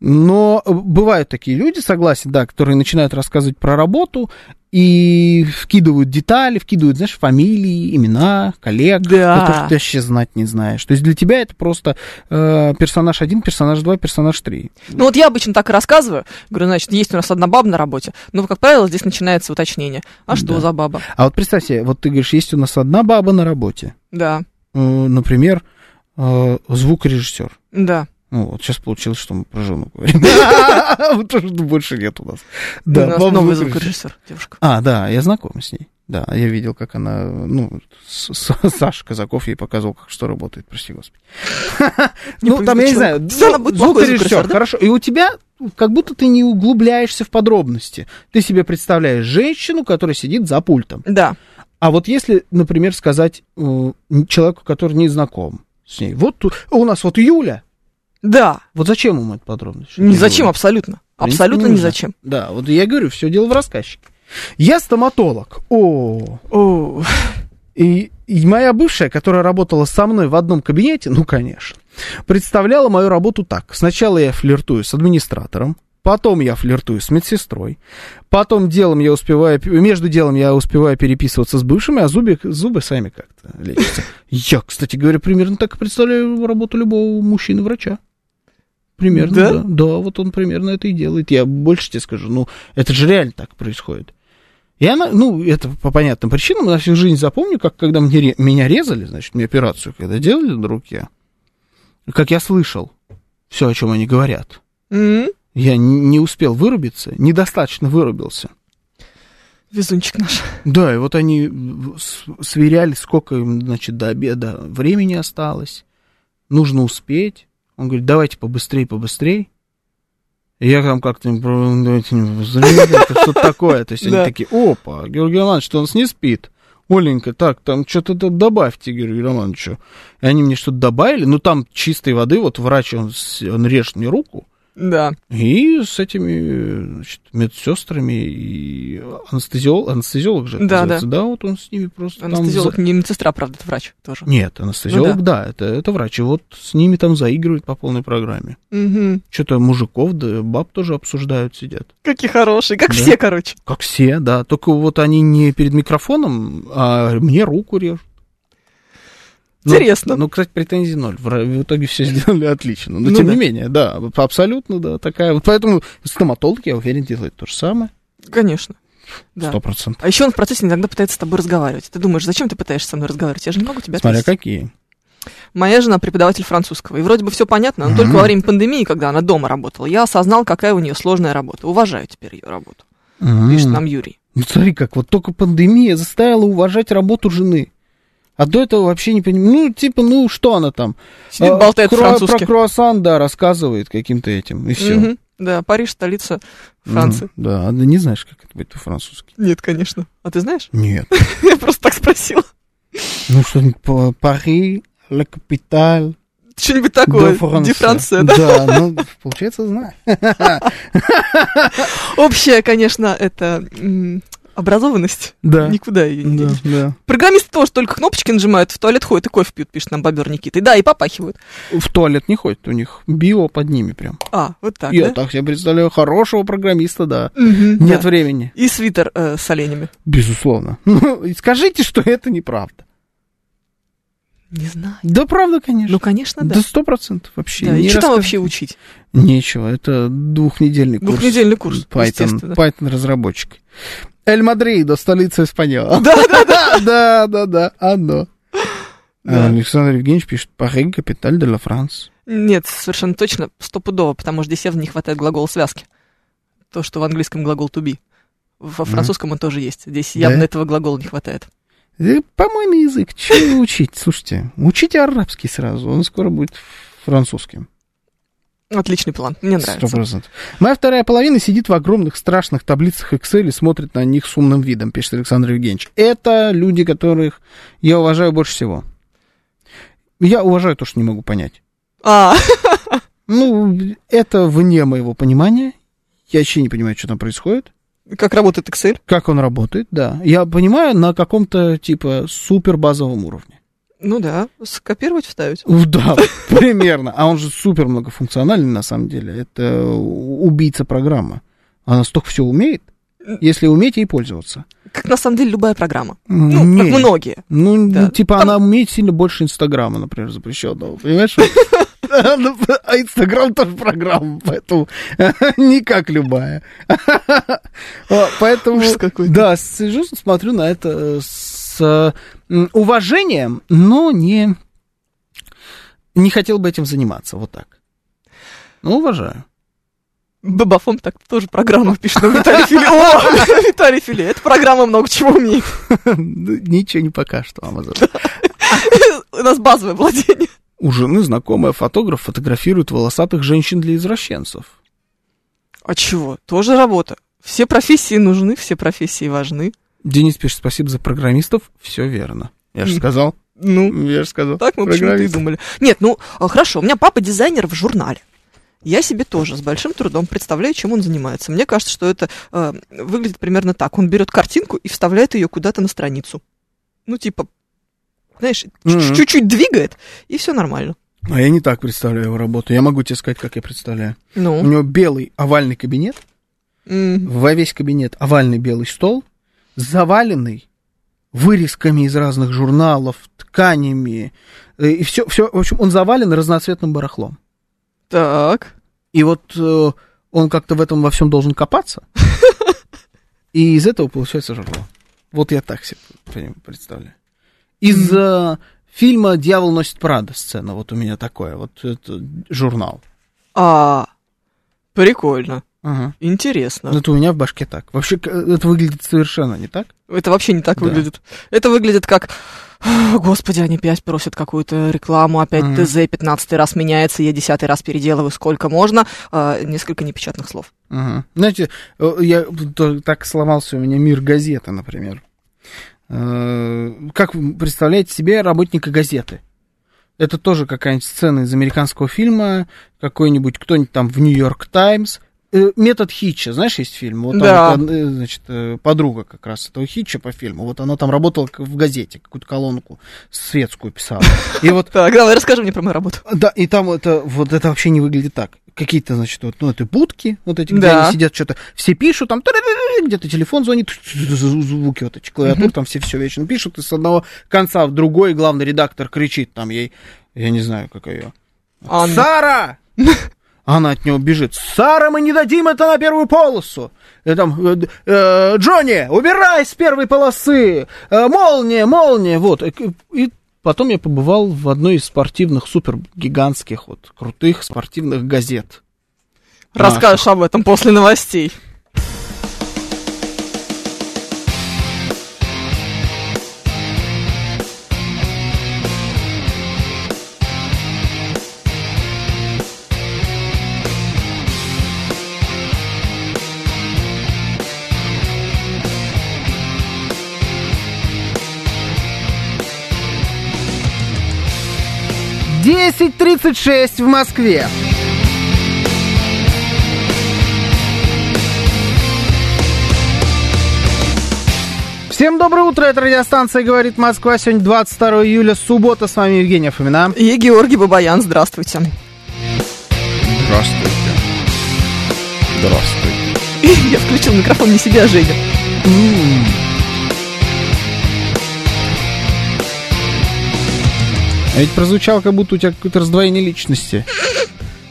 Но э, бывают такие люди, согласен, да, которые начинают рассказывать про работу и вкидывают детали, вкидывают, знаешь, фамилии, имена, коллег, Да. которых ты вообще знать не знаешь. То есть для тебя это просто э, персонаж один, персонаж два, персонаж три. Ну, вот я обычно так и рассказываю. Говорю, значит, есть у нас одна баба на работе. Но, как правило, здесь начинается уточнение. А что Да. за баба? А вот представь себе, вот ты говоришь, есть у нас одна баба на работе, Да, э, например, э, звукорежиссер. да. Ну, вот сейчас получилось, что мы про жену говорим. Вот то, что больше нет у нас. у нас новый звукорежиссер. девушка. А, да, я знаком с ней. Да, я видел, как она, ну, Саша Казаков ей показывал, как что работает, прости господи. Ну, там, я не знаю, плохой звукорежиссер, да? хорошо. И у тебя как будто ты не углубляешься в подробности. Ты себе представляешь женщину, которая сидит за пультом. Да. А вот если, например, сказать э, человеку, который не знаком с ней, вот у нас вот Юля, Да. вот зачем ему эта подробность? Ни зачем, абсолютно. Принципе, Абсолютно не зачем. Да, вот я говорю, все дело в рассказчике. Я стоматолог. О, О, и, и моя бывшая, которая работала со мной в одном кабинете, ну, конечно, представляла мою работу так. Сначала я флиртую с администратором, потом я флиртую с медсестрой, потом делом я успеваю, между делом я успеваю переписываться с бывшими, а зубы, зубы сами как-то лечатся. Я, кстати говоря, примерно так и представляю работу любого мужчины-врача. Примерно, Да? да? да. вот он примерно это и делает. Я больше тебе скажу, ну, это же реально так происходит. Она, ну, это по понятным причинам, на всю жизнь запомню, как когда мне, меня резали, значит, мне операцию когда делали на руке, как я слышал все, о чем они говорят. м, Я не успел вырубиться, недостаточно вырубился. Везунчик наш. Да, и вот они сверяли, сколько им, значит, до обеда времени осталось. Нужно успеть. Он говорит, давайте побыстрее, побыстрее. И я там как-то давайте побыстрее, это что-то такое. То есть они такие, опа, Георгий Романович, что у нас не спит? Оленька, так, там что-то добавьте, Георгий Романовичу. И они мне что-то добавили, ну там чистой воды, вот врач, он, с- он режет мне руку, Да. и с этими значит, медсестрами и анестезиолог, анестезиолог же Да, называется, да. вот он с ними просто там Анестезиолог, за- не медсестра, правда, это врач тоже. Нет, анестезиолог, Ну да, это, это врач. И вот с ними там заигрывают по полной программе. Мгм. Что-то мужиков, да баб тоже обсуждают, сидят. Какие хорошие, как Да. все, короче. Как все, да. Только вот они не перед микрофоном, а мне руку режут. Ну, Интересно. Ну, кстати, претензий ноль. В, в итоге все сделали отлично. Но Ну тем да. не менее, да, абсолютно, да, такая. Вот поэтому стоматолог, я уверен, делает то же самое. Конечно. Да. Сто процентов. А еще он в процессе иногда пытается с тобой разговаривать. Ты думаешь, зачем ты пытаешься со мной разговаривать? Я же не могу тебя Смотря ответить. какие. Моя жена преподаватель французского. И вроде бы все понятно, но Мгм. только во время пандемии, когда она дома работала, я осознал, какая у нее сложная работа. Уважаю теперь ее работу. Пишет М. нам Юрий. Ну, смотри, как вот только пандемия заставила уважать работу жены. А до этого вообще не понимаю. Ну, типа, ну, что она там? Сидит, А, болтает круа- по-французски. Про круассан, да, рассказывает каким-то этим, и все. Мгм. Да, Париж, столица Франции. да, а ты не знаешь, как это будет по-французски. Нет, конечно. А ты знаешь? Нет. Я просто так спросила. Ну, что-нибудь по Пари, la capitale Что-нибудь такое. Ди Франция, да? Да, ну, получается, знаю. Общая, конечно, это образованность. Да. Никуда ее не Да, да. Программисты тоже только кнопочки нажимают, в туалет ходят и кофе пьют, пишет нам бобер Никита. И да, и попахивают. В туалет не ходит, у них био под ними прям. А, вот так, Я да? так себе представляю хорошего программиста, да. Мгм, Нет да. времени. И свитер э, с оленями. Безусловно. Ну, скажите, что это неправда. Не знаю. Да, правда, конечно. Ну, конечно, да. Да сто процентов вообще. Да, и что там вообще учить? Нечего, это двухнедельный курс. Двухнедельный курс, Python. Python разработчик. Эль Мадридо, столица Испаньола. Да, да, да. да, да, да, оно. Да. Александр Евгеньевич пишет, Пари, капиталь де ла Франс. Нет, совершенно точно, стопудово, потому что здесь явно не хватает глагола связки. То, что в английском глагол to be. Во французском он тоже есть. Здесь явно этого глагола не хватает. Э, По-моему, язык. Чего учить? Слушайте, учите арабский сразу, он скоро будет французским. Отличный план, мне нравится. процентов. Моя вторая половина сидит в огромных страшных таблицах Excel и смотрит на них с умным видом, пишет Александр Евгеньевич. Это люди, которых я уважаю больше всего. Я уважаю то, что не могу понять. А, Ну, это вне моего понимания. Я вообще не понимаю, что там происходит. Как работает Excel? Как он работает, да. Я понимаю на каком-то, типа, супер базовом уровне. Ну да, скопировать, вставить. Да, примерно. А он же супер многофункциональный, на самом деле. Это убийца программа. Она столько все умеет, если уметь ей пользоваться. Как на самом деле любая программа. Ну, Не. как многие. Ну, Да. типа, она умеет сильно больше Инстаграма, например, запрещенного. Понимаешь? А Инстаграм тоже программа, поэтому не как любая. Поэтому, да, сижу, смотрю на это с м, уважением, но не, не хотел бы этим заниматься, вот так. Ну, уважаю. Бабафом так тоже программа пишет нам Виталий Филе. О, Виталий Филе, эта программа много чего умеет. Ничего не вам. Азат. У нас базовое владение. У жены знакомая фотограф фотографирует волосатых женщин для извращенцев. А чего? Тоже работа. Все профессии нужны, все профессии важны. Денис пишет, спасибо за программистов. Все верно. Я же сказал. Ну, Я же сказал. так мы почему-то и думали. Нет, ну, а, хорошо, у меня папа дизайнер в журнале. Я себе тоже с большим трудом представляю, чем он занимается. Мне кажется, что это э, выглядит примерно так. Он берет картинку и вставляет ее куда-то на страницу. Ну, типа, знаешь, Мгм. чуть-чуть двигает, и все нормально. А я не так представляю его работу. Я могу тебе сказать, как я представляю. У Ну, него белый овальный кабинет, м, во весь кабинет овальный белый стол, заваленный вырезками из разных журналов, тканями, э, и все, все, в общем, он завален разноцветным барахлом. так. И вот э, он как-то в этом во всем должен копаться, и из этого получается журнал. Вот я так себе представляю. Из э, фильма «Дьявол носит Прада» сцена, вот у меня такое, вот это журнал. А, прикольно. Ага. Интересно. Это у меня в башке так. Вообще, это выглядит совершенно не так. Это вообще не так Да. выглядит. Это выглядит как... «Ах, Господи, они опять просят какую-то рекламу, опять Мгм. ТЗ 15 раз меняется, я десятый раз переделываю, сколько можно. А, несколько непечатных слов. Ага. Знаете, э, я так сломался у меня мир газеты, например. Э, Как вы представляете себе работника газеты? Это тоже какая-нибудь сцена из американского фильма, какой-нибудь кто-нибудь там в Нью-Йорк Таймс. Э, Метод Хитча, знаешь, есть фильм? Вот там Да. вот, э, значит, э, подруга как раз этого Хитча по фильму. Вот она там работала в газете, какую-то колонку светскую писала. И вот Так, давай, расскажи мне про мою работу. да, и там это, вот это вообще не выглядит так. Какие-то, значит, вот, ну, это будки, вот эти, где они сидят, что-то, все пишут, там, где-то телефон звонит, звуки вот эти клавиатур, там все все вечно пишут, и с одного конца в другой главный редактор кричит там ей, я не знаю, какая ее. Сара! Она от него бежит. Сара, мы не дадим это на первую полосу. И там, э, э, Джонни, убирай с первой полосы. Э, молния, молния. Вот. И, и потом я побывал в одной из спортивных, супер гигантских, вот, крутых спортивных газет. Расскажешь об этом после новостей. Десять тридцать шесть в Москве. Всем доброе утро, это радиостанция «Говорит Москва». Сегодня 22 июля, суббота, с вами Евгения Фомина. И Георгий Бабаян, здравствуйте. Здравствуйте. Здравствуйте. Я включил микрофон не себе, а Женя. А ведь прозвучало, как будто у тебя какое-то раздвоение личности.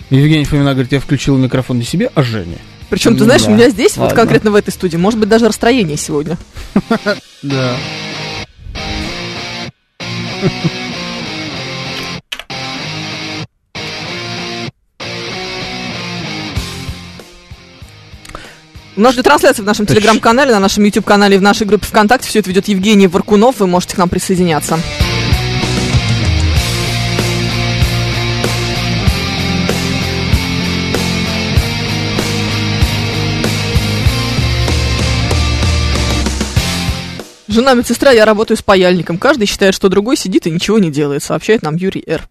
Евгений Фомина говорит, я включил микрофон не себе, а Жене. Причем, ты знаешь, да. у меня здесь, вот Ладно. конкретно в этой студии, может быть, даже расстроение сегодня. Да. У нас ждет трансляция в нашем телеграм-канале, на нашем YouTube-канале и в нашей группе ВКонтакте. Все это ведет Евгений Варкунов. Вы можете к нам присоединяться. Жена медсестра, я работаю с паяльником. Каждый считает, что другой сидит и ничего не делает, сообщает нам Юрий Р.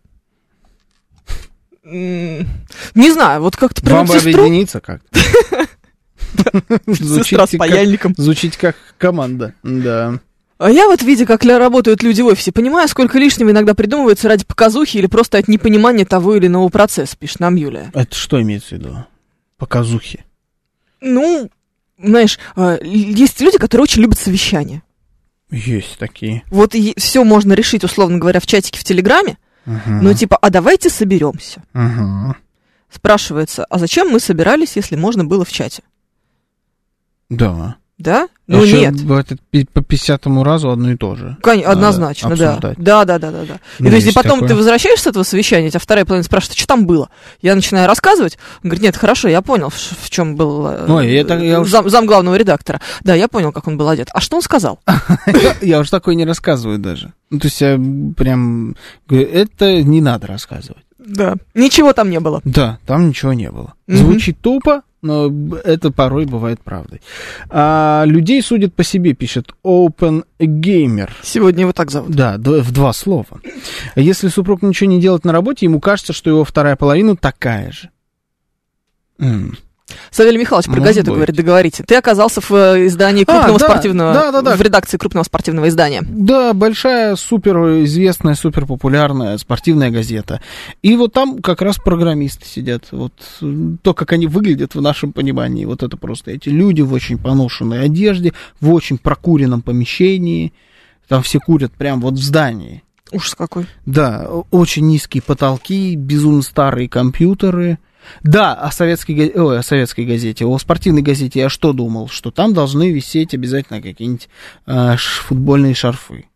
Не знаю, вот как-то про Вам медсестру, объединиться как-то. сестра с паяльником. Звучить как команда. Да. А я вот, видя, как работают люди в офисе, понимаю, сколько лишнего иногда придумывается ради показухи или просто от непонимания того или иного процесса, пишет нам Юлия. Это что имеется в виду? Показухи. Ну, знаешь, л- есть люди, которые очень любят совещания. Есть такие. Вот все можно решить, условно говоря, в чатике в Телеграме, Ага. но типа, а давайте соберемся. Ага. Спрашивается, а зачем мы собирались, если можно было в чате? Да. Да? Ну нет. бывает по пятьдесятому разу одно и то же. Кон- однозначно, да. обсуждать. Да, да, да, да, да. Ну, и то есть, и потом такое. ты возвращаешься с этого совещания, тебя вторая половина спрашивает, «А что там было? Я начинаю рассказывать. Он говорит, нет, хорошо, я понял, в, в чем был э, Ой, это я уж- зам, зам главного редактора. Да, я понял, как он был одет. А что он сказал? Я уже такое не рассказываю даже. Ну, то есть я прям говорю, это не надо рассказывать. Да. Ничего там не было. Да, там ничего не было. Звучит тупо, но это порой бывает правдой. А, людей судят по себе, пишет Open Gamer. Сегодня его так зовут. Да, в два слова. Если супруг ничего не делает на работе, ему кажется, что его вторая половина такая же. М. Савелий Михайлович про Может газету быть. говорит, договорите. Ты оказался в э, издании А, крупного да, спортивного... да, да, да. В редакции крупного спортивного издания. Да, большая, супер известная, супер популярная спортивная газета. И вот там как раз программисты сидят. Вот э, то, как они выглядят в нашем понимании, вот это просто эти люди в очень поношенной одежде, в очень прокуренном помещении. Там все курят прям вот в здании. Ужас какой. Да, очень низкие потолки, безумно старые компьютеры. Да, о советской, ой, о советской газете, о спортивной газете я что думал? Что там должны висеть обязательно какие-нибудь э, футбольные шарфы.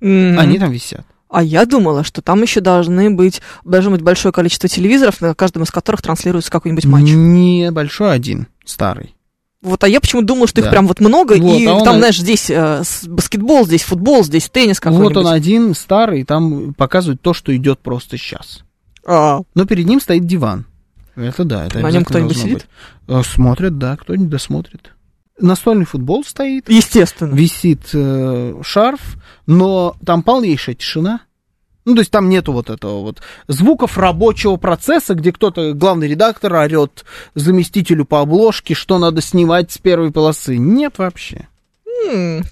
М. Они там висят. А я думала, что там еще должны быть, должно быть большое количество телевизоров, на каждом из которых транслируется какой-нибудь матч. Не большой один. старый. Вот, а я почему думала, что Да. их прям вот много, Вот, и а он- там, знаешь, здесь э, баскетбол, здесь футбол, здесь теннис какой-нибудь. Вот он один старый, там показывает то, что идет просто сейчас. А, Но перед ним стоит диван. Это да, это На нем кто-нибудь сидит? быть. Э, Смотрят, да, кто-нибудь досмотрит. Настольный футбол стоит, естественно. висит э, шарф, но там полнейшая тишина. Ну, то есть там нету вот этого вот звуков рабочего процесса, где кто-то, главный редактор, орет заместителю по обложке, что надо снимать с первой полосы. Нет вообще.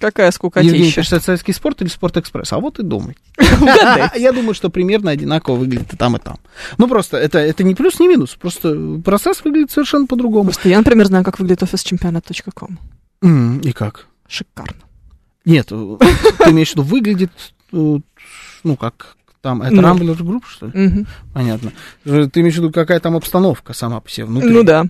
Какая Евгений скукотища. пишет, советский спорт или спорт-экспресс? А вот и думай. Я думаю, что примерно одинаково выглядит и там, и там. Ну, просто это, это не плюс, не минус. Просто процесс выглядит совершенно по-другому. Просто я, например, знаю, как выглядит офис чемпионат.com. И как? Шикарно. Нет, э, ты имеешь в виду, выглядит, э, ну, как там, это Ну. Rambler Group, что ли? Понятно. Э, Ты имеешь в виду, какая там обстановка сама по себе внутри? Ну да.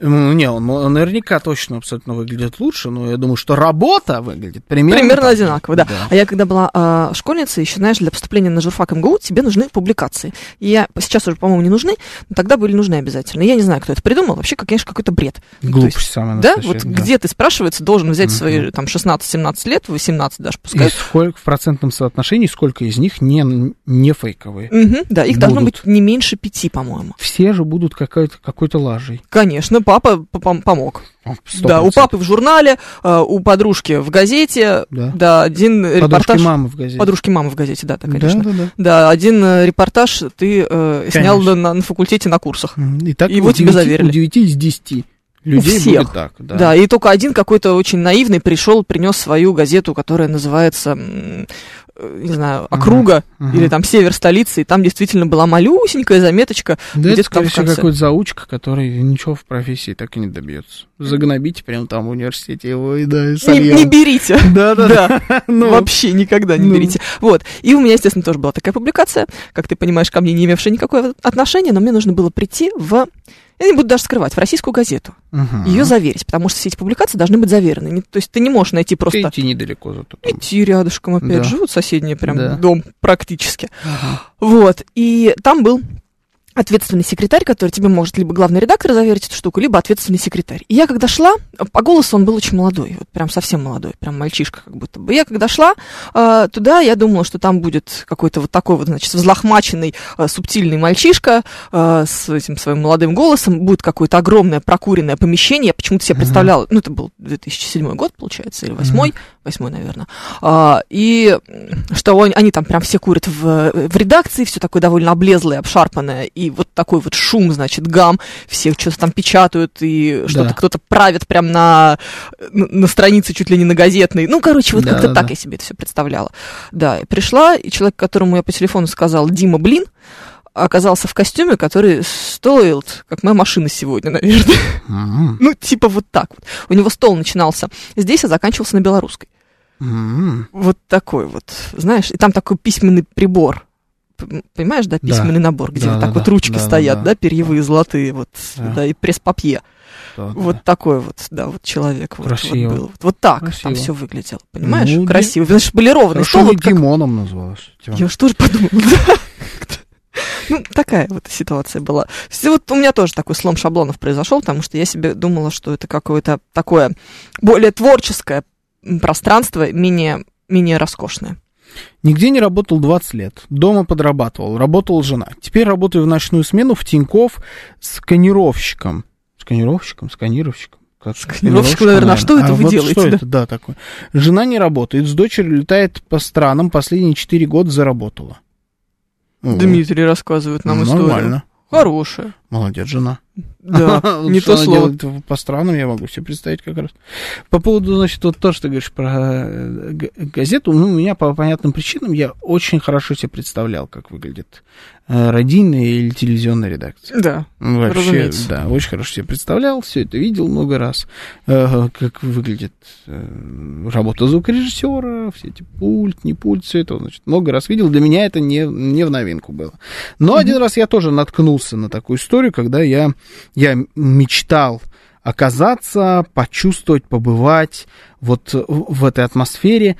Ну, Не, он наверняка точно абсолютно выглядит лучше, но я думаю, что работа выглядит примерно... Примерно так одинаково, да. А я когда была а, школьницей, еще, знаешь, для поступления на журфак МГУ тебе нужны публикации. И я сейчас уже, по-моему, не нужны, но тогда были нужны обязательно. Я не знаю, кто это придумал. Вообще, конечно, какой-то бред. Ну, Глупость есть, самая Да, вот где ты, спрашивается, должен взять свои там 16-17 лет, 18 даже И пускай. сколько в процентном соотношении, сколько из них не, не фейковые? Мгм, да, их должно будут. быть не меньше пяти, по-моему. Все же будут какой-то, какой-то лажей. Конечно, папа п- пом- помог. Сто Да, у папы в журнале, а, у подружки в газете, Да. да, один Подружки репортаж... мамы в газете. Подружки мамы в газете, да, да, конечно. Да, да, да. Да, один э, репортаж ты э, снял Конечно. на, на факультете на курсах. И так Его у тебе 9 заверили. У 9 из 10 людей всех. будет так. Да. Да. и только один какой-то очень наивный пришел, принес свою газету, которая называется, э, не знаю, округа Мгм. или там север столицы, и там действительно была малюсенькая заметочка. Да это, скорее всего, какой-то заучка, который ничего в профессии так и не добьется. Загнобите прямо там в университете его и да, и Не, сольем. не берите. Да, да, да. Ну, Вообще никогда не ну. берите. Вот. И у меня, естественно, тоже была такая публикация, как ты понимаешь, ко мне не имевшая никакого отношения, но мне нужно было прийти в... Я не буду даже скрывать, в российскую газету. мгм. Ее заверить, потому что все эти публикации должны быть заверены. Не- то есть ты не можешь найти просто... Идти недалеко зато. там. Идти рядышком опять Да. живут соседние прям Да. дом практически. Ага. Вот. И там был ответственный секретарь, который тебе может либо главный редактор заверить эту штуку, либо ответственный секретарь. И я когда шла, по голосу он был очень молодой, вот прям совсем молодой, прям мальчишка как будто бы. Я когда шла э, туда, я думала, что там будет какой-то вот такой вот, значит, взлохмаченный, э, субтильный мальчишка э, с этим своим молодым голосом, будет какое-то огромное прокуренное помещение. Я почему-то себе представляла, ну, это был 2007 год, получается, или 2008, восьмой, наверное. А, и что он- они там прям все курят в, в редакции, все такое довольно облезлое, обшарпанное, и вот такой вот шум, значит, гам, все что-то там печатают, и что-то Да. кто-то правит прям на, на, странице чуть ли не на газетной. Ну, короче, вот Да, как-то да, так да. я себе это все представляла. Да, и пришла, и человек, которому я по телефону сказал «Дима, блин», оказался в костюме, который стоил, как моя машина сегодня, наверное. М, Ну, типа вот так вот. У него стол начинался здесь, а заканчивался на белорусской. м. Вот такой вот, знаешь, и там такой письменный прибор. Понимаешь, да, Да. письменный набор, где Да, вот да, так вот да. ручки Да, да, стоят, да. да, перьевые золотые, вот, Да. да, и пресс-папье. Да, Вот да. такой вот, да, вот человек. вот- Красиво. Вот, был. Вот, вот так Красиво. там все выглядело, понимаешь? Ну, Красиво. Значит, были ровные Хорошо, стол, не вот как- Димоном называлась. Типа. Я что же подумала, да. Ну, такая вот ситуация была. Вот у меня тоже такой слом шаблонов произошел, потому что я себе думала, что это какое-то такое более творческое пространство, менее, менее роскошное. Нигде не работал 20 лет. Дома подрабатывал. Работала жена. Теперь работаю в ночную смену в Тиньков сканировщиком. Сканировщиком? Сканировщиком? Как? Сканировщиком, наверное. А что это вы вот делаете, Что да? это, да, такое. Жена не работает, с дочерью летает по странам, последние 4 года заработала. Дмитрий рассказывает нам ну, историю. Нормально. Хорошая. Молодец, жена. Да, не то слово. делает по странам, я могу себе представить как раз. По поводу, значит, вот то, что ты говоришь про э, газету, ну, у меня по понятным причинам я очень хорошо себе представлял, как выглядит э, радийная или телевизионная редакция. Да, Вообще, разумеется. да, очень хорошо себе представлял, все это видел много раз, э, как выглядит э, работа звукорежиссера, все эти пульт, не пульт, все это, значит, много раз видел. Для меня это не, не в новинку было. Но один раз я тоже наткнулся на такую историю, когда я, я мечтал оказаться, почувствовать, побывать вот в этой атмосфере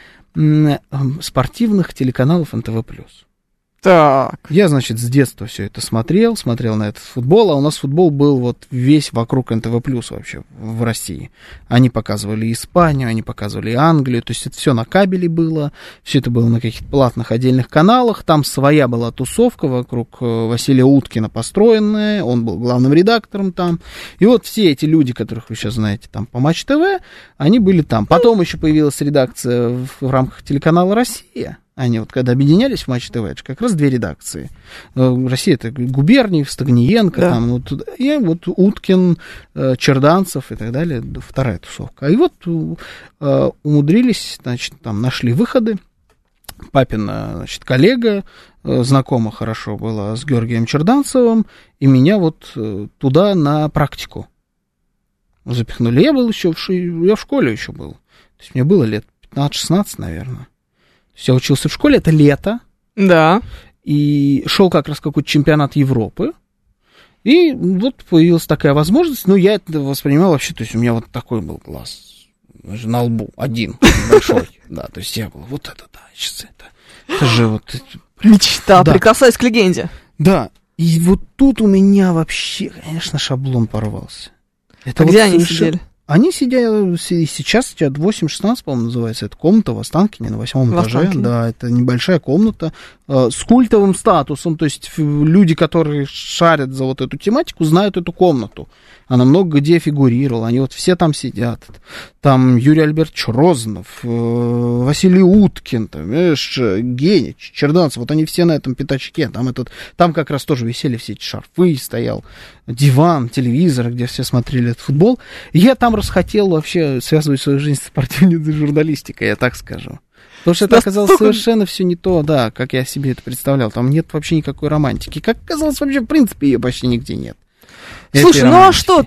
спортивных телеканалов НТВ+. Так. Я, значит, с детства все это смотрел, смотрел на этот футбол, а у нас футбол был вот весь вокруг НТВ Плюс вообще в России. Они показывали Испанию, они показывали Англию, то есть это все на кабеле было, все это было на каких-то платных отдельных каналах, там своя была тусовка вокруг э, Василия Уткина построенная, он был главным редактором там. И вот все эти люди, которых вы сейчас знаете там по Матч ТВ, они были там. Потом еще появилась редакция в, в рамках телеканала «Россия», они вот когда объединялись в Матч ТВ, это же как раз две редакции. Э, Россия это Губерниев, Стагниенко, Да. там, вот, и вот Уткин, э, Черданцев и так далее, вторая тусовка. И вот э, умудрились, значит, там нашли выходы. Папина, значит, коллега, знакома хорошо была с Георгием Черданцевым, и меня вот туда на практику запихнули. Я был еще в, ши- я в школе еще был. То есть мне было лет 15-16, наверное. Я учился в школе, это лето, Да. и шел как раз какой-то чемпионат Европы. И вот появилась такая возможность, но я это воспринимал вообще, то есть у меня вот такой был глаз на лбу, один, большой, да, то есть я был, вот это, да, сейчас это, это же вот, Мечта, Да. прикасаясь к легенде. да, и вот тут у меня вообще, конечно, шаблон порвался. Это А вот где они совершенно- сидели? Они сидят, си- сейчас сидят 8-16, по-моему, называется эта комната в Останкине на восьмом этаже. Да, это небольшая комната с культовым статусом, то есть люди, которые шарят за вот эту тематику, знают эту комнату. Она много где фигурировала, они вот все там сидят. Там Юрий Альбертович Розанов, э, Василий Уткин, там, знаешь, э, Генич, Черданцев, вот они все на этом пятачке. Там, этот, там как раз тоже висели все эти шарфы, стоял диван, телевизор, где все смотрели этот футбол. Я там расхотел вообще связывать свою жизнь с спортивной журналистикой, я так скажу. Потому что это оказалось совершенно все не то, да, как я себе это представлял. Там нет вообще никакой романтики. Как оказалось, вообще, в принципе, ее почти нигде нет. Слушай, ну а что?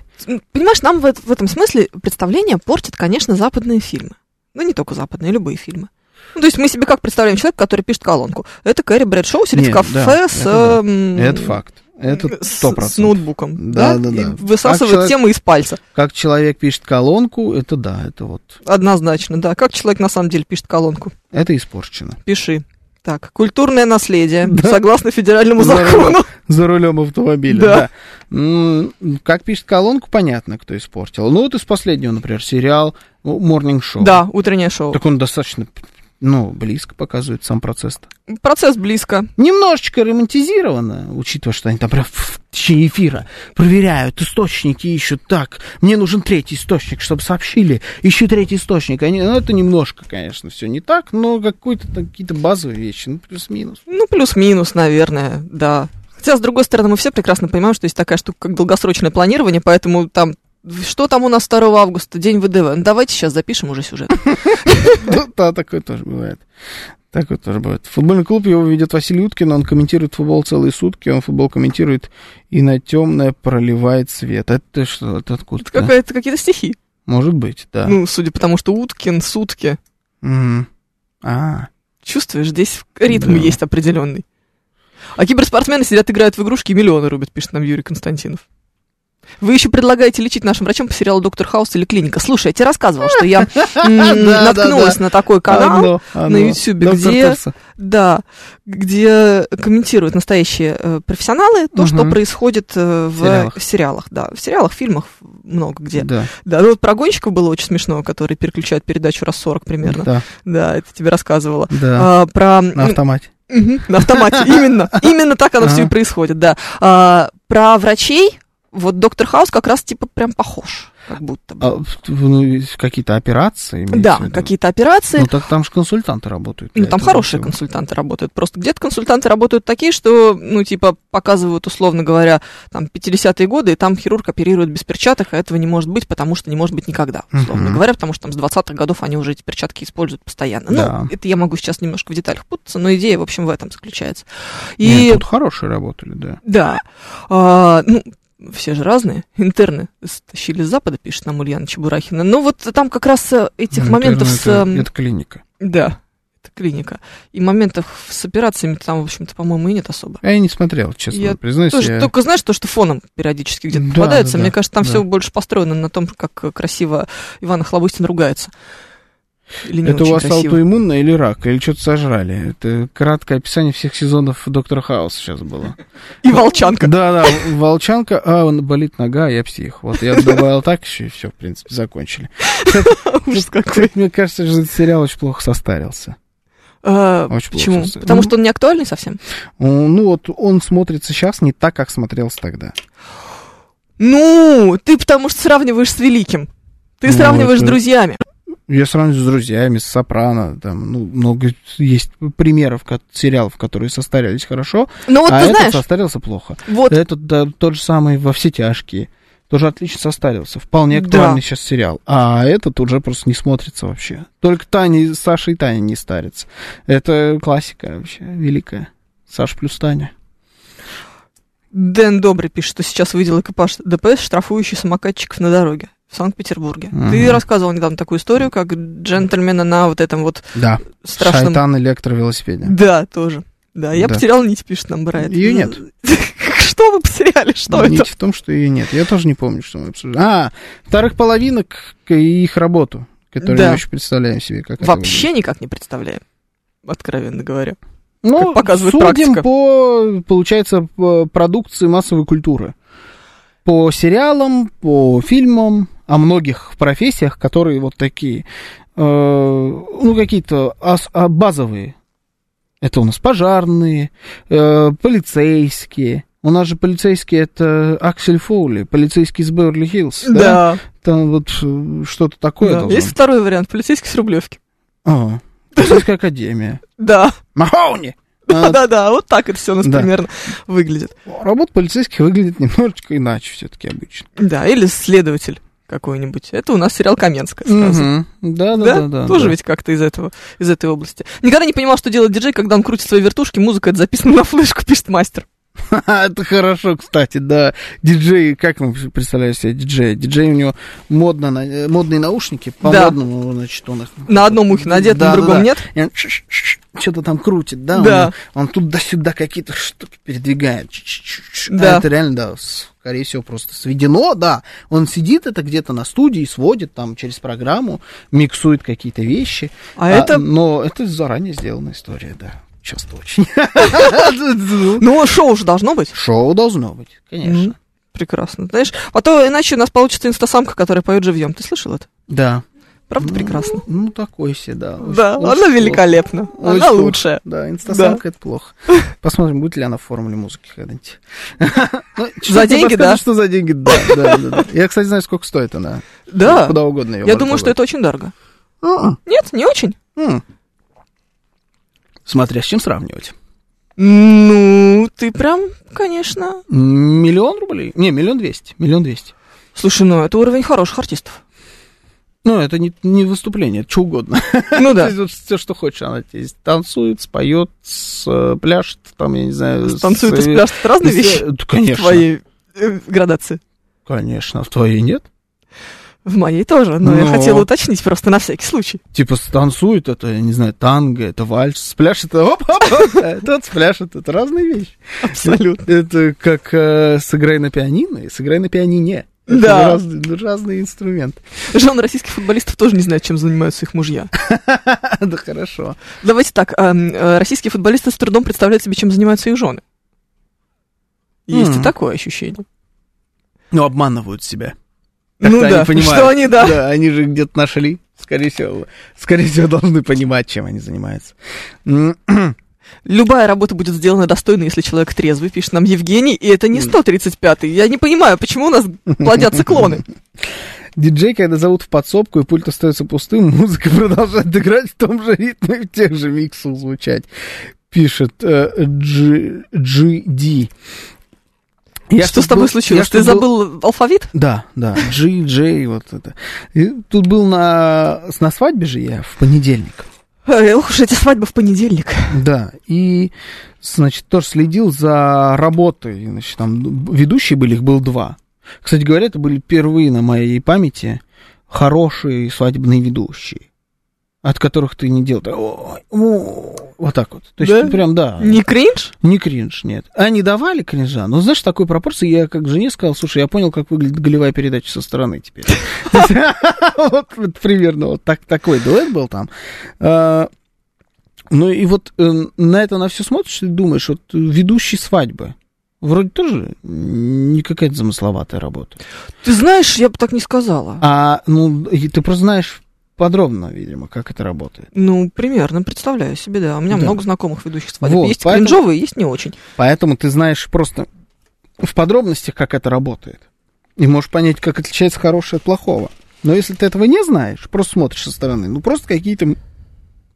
Понимаешь, нам в, в этом смысле представление портит, конечно, западные фильмы. Ну, не только западные, любые фильмы. Ну, то есть мы себе как представляем человека, который пишет колонку? Это Кэрри Брэдшоу сидит Нет, в кафе да, с... это да. эм, Это факт. Это с- сто С процентов. ноутбуком, Да, да? да, да. высасывает человек- темы из пальца. Как человек пишет колонку, это да, это вот, Однозначно, да. Как человек на самом деле пишет колонку? это испорчено. Пиши. Так, культурное наследие, Да. согласно федеральному За закону. рулем. За рулем автомобиля, Да. да. Как пишет колонку, понятно, кто испортил. Ну, вот из последнего, например, сериал Morning Show. Да, утреннее шоу. Так он достаточно, ну, близко показывает сам процесс-то. Процесс близко. Немножечко романтизировано, учитывая, что они там прям в течение эфира проверяют, источники ищут. Так, мне нужен третий источник, чтобы сообщили. Ищу третий источник. Они, ну, это немножко, конечно, все не так, но какой-то какие-то базовые вещи, ну, плюс-минус. Ну, плюс-минус, наверное, да. Хотя, с другой стороны, мы все прекрасно понимаем, что есть такая штука, как долгосрочное планирование, поэтому там что там у нас 2 августа, день ВДВ? Ну, давайте сейчас запишем уже сюжет. Ну, да, такое тоже бывает. Такое тоже бывает. Футбольный клуб его ведет Василий Уткин, он комментирует футбол целые сутки, он футбол комментирует и на темное проливает свет. Это что, это откуда? Это какая-то, какие-то стихи. Может быть, да. Ну, судя по тому, что Уткин, сутки. А, Чувствуешь, здесь ритм Да. есть определенный. А киберспортсмены сидят, играют в игрушки и миллионы рубят, пишет нам Юрий Константинов. Вы еще предлагаете лечить нашим врачам по сериалу «Доктор Хаус» или «Клиника». Слушай, я тебе рассказывала, что я наткнулась на такой канал, на Ютьюбе, где- да, где комментируют настоящие э, профессионалы то, что происходит э, в, сериалах. Да, в сериалах, фильмах много где. Да, Да, ну вот про гонщиков было очень смешно, которые переключают передачу раз 40 примерно. да, Да, это тебе рассказывала. да. А, про... На автомате. На автомате, именно. Именно так оно все и происходит, да. А, про врачей, вот доктор Хаус как раз типа прям похож, как будто бы. А, в- ну, какие-то операции? да, какие-то операции. Ну, так там же консультанты работают. Ну, там хорошие всего. консультанты работают. Просто где-то консультанты работают такие, что, ну, типа, показывают, условно говоря, там, 50-е годы, и там хирург оперирует без перчаток, а этого не может быть, потому что не может быть никогда, условно Мгм. говоря, потому что там с 20-х годов они уже эти перчатки используют постоянно. Да. Ну, это я могу сейчас немножко в деталях путаться, но идея, в общем, в этом заключается. И, Нет, тут хорошие работали, да. да, а, ну, все же разные. Интерны стащили с Запада, пишет нам Ульяна Чебурахина. Ну, вот там как раз э, этих Ну, моментов с... это- эм, это клиника. да, это клиника. И моментов с операциями там, в общем-то, по-моему, и нет особо. А я не смотрел, честно Я признаюсь. Тоже, я- Только знаешь, то, что фоном периодически где-то Да, попадается, да, мне да, кажется, там да. все больше построено на том, как красиво Иван Охлобыстин ругается. Или не это у вас красиво? аутоиммунное или рак, или что-то сожрали. Это краткое описание всех сезонов Доктора Хауса сейчас было. И волчанка. Да-да, волчанка, а, он болит нога, я псих. Вот я добавил так еще, и все, в принципе, закончили. Мне кажется, что этот сериал очень плохо состарился. А, Очень Почему? Потому что он не актуальный совсем? Ну вот, он смотрится сейчас не так, как смотрелся тогда. Ну, ты потому что сравниваешь с великим. Ты Ну, сравниваешь с друзьями. Я сравниваю с друзьями, с Сопрано, там, ну, много есть примеров ко- сериалов, которые состарились хорошо, Но вот а ты этот знаешь, состарился плохо. вот Этот да, тот же самый во все тяжкие. Тоже отлично состарился. Вполне Да. актуальный сейчас сериал. А этот уже просто не смотрится вообще. Только Таня, Саша и Таня не старятся. Это классика вообще, великая. Саша плюс Таня. Дэн Добрый пишет, что сейчас выделил экипаж ДПС, штрафующий самокатчиков на дороге в Санкт-Петербурге. Мгм. Ты рассказывал недавно такую историю, как джентльмена на вот этом вот Да. страшном... Шайтан электровелосипеде. Да, тоже. Да, я Да. потерял нить, пишет нам Брайт. Ее нет. Что вы потеряли? Что Нить это? в том, что ее нет. Я тоже не помню, что мы обсуждали. А, вторых половинок и их работу, которую Да. мы еще представляем себе. Как это Вообще никак не представляем, откровенно говоря. Ну, показывает судим практика. по, получается, по продукции массовой культуры. По сериалам, по фильмам, о многих профессиях, которые вот такие, э, ну, какие-то ас- а, базовые. Это у нас пожарные, э, полицейские. У нас же полицейский это Аксель Фоули, полицейский из Беверли-Хиллз. Да? Там вот э, что-то такое Да. Есть быть. второй вариант, полицейский с Рублевки. А, полицейская академия. Да, Махоуни! А, да-да, вот так это все у нас Да. примерно выглядит. Работа полицейских выглядит немножечко иначе все-таки обычно. Да, или следователь какой-нибудь. Это у нас сериал Каменская сразу. Мгм. Да, да, Да, да, да. тоже да. ведь как-то из этого, из этой области. Никогда не понимал, что делает диджей, когда он крутит свои вертушки, музыка это записана на флешку, пишет мастер. Это хорошо, кстати, да. Диджей, как вы представляете себе диджея? Диджей у него модно, на- э, модные наушники, по Да. значит, он их... На одном ухе надет, Да, на да, другом да. нет. И он что-то там крутит, да? Да. Он, он туда-сюда какие-то штуки передвигает. Да. А это реально, да, скорее всего, просто сведено, да. Он сидит это где-то на студии, сводит там через программу, миксует какие-то вещи. А это- Но это заранее сделанная история, да. Часто очень. Ну, шоу же должно быть. Шоу должно быть, конечно. Прекрасно. Знаешь, а то иначе у нас получится инстасамка, которая поет живьем. Ты слышал это? Да. Правда Ну, прекрасно? Ну, такой себе, да. Очень- Да, очень она великолепна. Очень Она плохо. лучшая. Да, инстасамка это плохо. Посмотрим, будет ли она в формуле музыки когда-нибудь. Ну, За деньги, да? Что за деньги, да, да, да, да. Я, кстати, знаю, сколько стоит она. Да. Куда угодно ее Я думаю, что это очень дорого. Нет, не очень. Смотря с чем сравнивать. Ну, ты прям, конечно. Миллион рублей? Не, миллион двести. Миллион двести. Слушай, ну это уровень хороших артистов. Ну, это не, не выступление, это что угодно. Ну да. вот все, что хочешь, она здесь танцует, споет, э, пляшет, там, я не знаю... Танцует и спляшет. Это разные вещи э, в Конечно. твоей э, градации. Конечно, в твоей нет. В моей тоже, но я Но- хотела уточнить просто на всякий случай. Типа станцует, это, я не знаю, танго, это вальс, спляшет, это оп оп оп, тот спляшет, это разные вещи. Абсолютно. Это как э, сыграй на пианино и сыграй на пианине. Да. разные, разные инструменты. Жен российских футболистов тоже не знает, чем занимаются их мужья. Да хорошо. Давайте так, эм, э, российские футболисты с трудом представляют себе, чем занимаются их жены. Есть и такое ощущение. Ну, обманывают себя. Ну да, что они, да. Да, они же где-то нашли. Скорее всего, скорее всего, должны понимать, чем они занимаются. Любая работа будет сделана достойно, если человек трезвый, пишет нам Евгений, и это не 135-й. Я не понимаю, почему у нас плодятся клоны. Диджей, когда зовут в подсобку и пульт остается пустым, музыка продолжает играть в том же ритме, в тех же миксах звучать, пишет э, G- GD. Я Что с тобой был- случилось? Ты был- забыл алфавит? Да, да, G, J, вот это. И тут был на, на свадьбе же я в понедельник. Ох уж эти свадьбы в понедельник. Да, и, значит, тоже следил за работой. Значит, там ведущие были, их было два. Кстати говоря, это были впервые на моей памяти хорошие свадебные ведущие. От которых ты не делаешь. Ой, о, вот так вот. То есть Да? прям, да. Не кринж? Не кринж, нет. Они давали кринжа, но знаешь, такой пропорции, я как жене сказал, слушай, я понял, как выглядит голевая передача со стороны теперь. Вот примерно вот так такой дуэт был там. А, Ну и вот э, на это на все смотришь и думаешь, вот ведущий свадьбы, вроде тоже не какая-то замысловатая работа. Ты знаешь, я бы так не сказала. А, ну, ты просто знаешь подробно, видимо, как это работает. Ну, примерно, представляю себе, да. У меня Да. много знакомых ведущих свадеб. Вот, есть поэтому- кринжовые, есть не очень. Поэтому ты знаешь просто в подробностях, как это работает. И можешь понять, как отличается хорошее от плохого. Но если ты этого не знаешь, просто смотришь со стороны, ну просто какие-то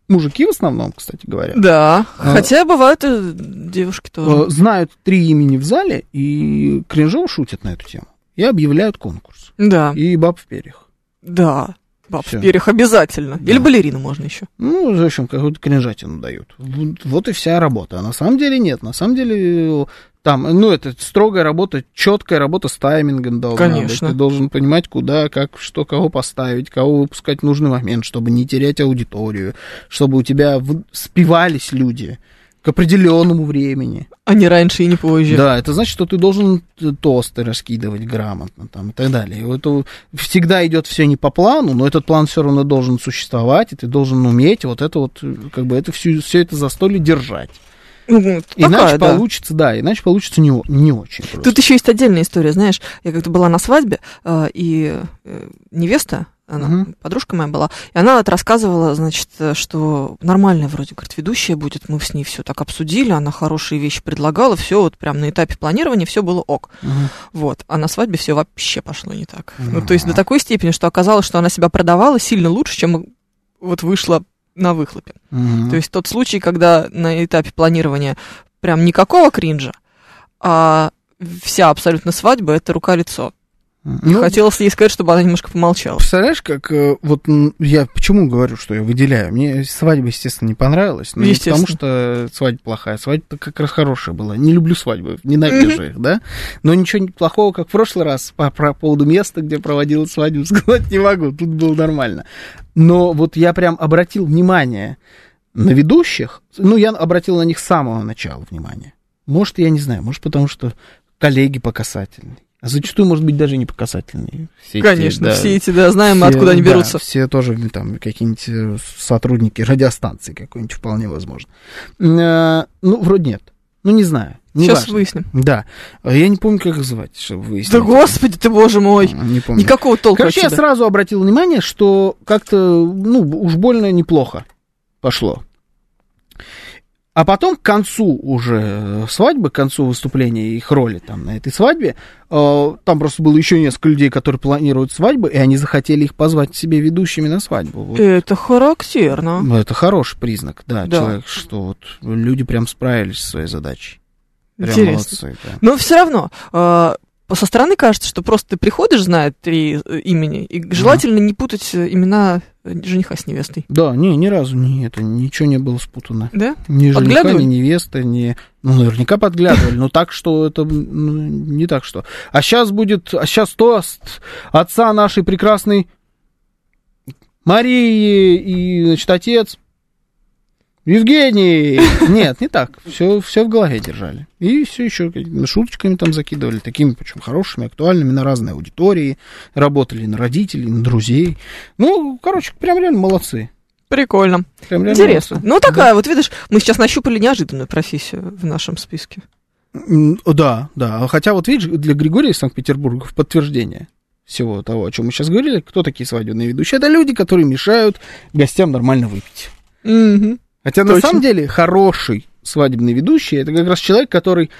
мужики в основном, кстати говоря, Да. А- Хотя бывают и девушки тоже. э, знают три имени в зале и кринжово шутят на эту тему. И объявляют конкурс. Да. И баб в перьях. Да. Баб Всё. в перьях обязательно. Да. Или балерину можно еще. Ну, в общем, какую-то кринжатину дают. Вот, и вся работа. А на самом деле нет. На самом деле э, там, ну, это строгая работа, четкая работа с таймингом должна Конечно. быть. Ты должен понимать, куда, как, что, кого поставить, кого выпускать в нужный момент, чтобы не терять аудиторию, чтобы у тебя спивались люди к определенному времени. А не раньше и не позже. Да, это значит, что ты должен тосты раскидывать грамотно там, и так далее. Это всегда идет все не по плану, но этот план все равно должен существовать, и ты должен уметь вот это вот, как бы это все, все это застолье держать. Вот Иначе такая, да. получится, да, иначе получится не, не очень просто. Тут еще есть отдельная история, знаешь, я как-то была на свадьбе, э, и э, невеста, она, Мгм. подружка моя была, и она вот рассказывала, значит, что нормальная вроде, говорит, ведущая будет, мы с ней все так обсудили, она хорошие вещи предлагала, все вот прям на этапе планирования все было ок. Мгм. Вот, а на свадьбе все вообще пошло не так. Ну, то есть до такой степени, что оказалось, что она себя продавала сильно лучше, чем вот вышла на выхлопе. Мгм. То есть тот случай, когда на этапе планирования прям никакого кринжа, а вся абсолютно свадьба это рука-лицо. Ну, Хотелось ей сказать, чтобы она немножко помолчала. Представляешь, как э, вот я почему говорю, что я выделяю? Мне свадьба, естественно, не понравилась. Но не потому, что свадьба плохая. Свадьба как раз хорошая была. Не люблю свадьбы, ненавижу их, да? Но ничего плохого, как в прошлый раз, по, по поводу места, где проводила свадьбу, сказать не могу. Тут было нормально. Но вот я прям обратил внимание на ведущих. Ну, я обратил на них с самого начала внимание. Может, я не знаю, может, потому что коллеги по касательной. А зачастую, может быть, даже не по касательной. Все эти, Конечно, да, все эти, да, знаем, все, откуда они да, берутся. все тоже там какие-нибудь э, сотрудники радиостанции какой-нибудь вполне возможно. Э, Ну, вроде нет. Ну, не знаю. Не Сейчас важно. выясним. Да. А Я не помню, как их звать, чтобы выяснить. Да господи ты, боже мой. Не помню. Никакого толка Короче, я сразу обратил внимание, что как-то, ну, уж больно неплохо пошло. А потом к концу уже э, свадьбы, к концу выступления их роли там на этой свадьбе, э, там просто было еще несколько людей, которые планируют свадьбы, и они захотели их позвать себе ведущими на свадьбу. Вот. Это характерно. Ну, Это хороший признак, да, Да. человек, что вот люди прям справились со своей задачей. Прям Интересно. молодцы, да. Но все равно, э, со стороны кажется, что просто ты приходишь, зная три э, имени, и желательно не путать э, имена э, жениха с невестой. Да, не, ни разу не это, ничего не было спутано. Да? Ни жениха, ни невеста, ни... Ну, наверняка подглядывали, но так, что это... ну, не так, что... А сейчас будет... А сейчас тост отца нашей прекрасной Марии и, значит, отец Евгений! Нет, не так. Все, все в голове держали. И все еще шуточками там закидывали, такими, причем хорошими, актуальными, на разные аудитории. Работали на родителей, на друзей. Ну, короче, прям реально молодцы. Прикольно. Прям реально Интересно. молодцы. Ну, такая, вот видишь, мы сейчас нащупали неожиданную профессию в нашем списке. Да, да. Хотя вот видишь, для Григория из Санкт-Петербурга в подтверждение всего того, о чем мы сейчас говорили, кто такие свадебные ведущие? Это люди, которые мешают гостям нормально выпить. Мгм. Хотя на Точно. самом деле хороший свадебный ведущий это как раз человек, который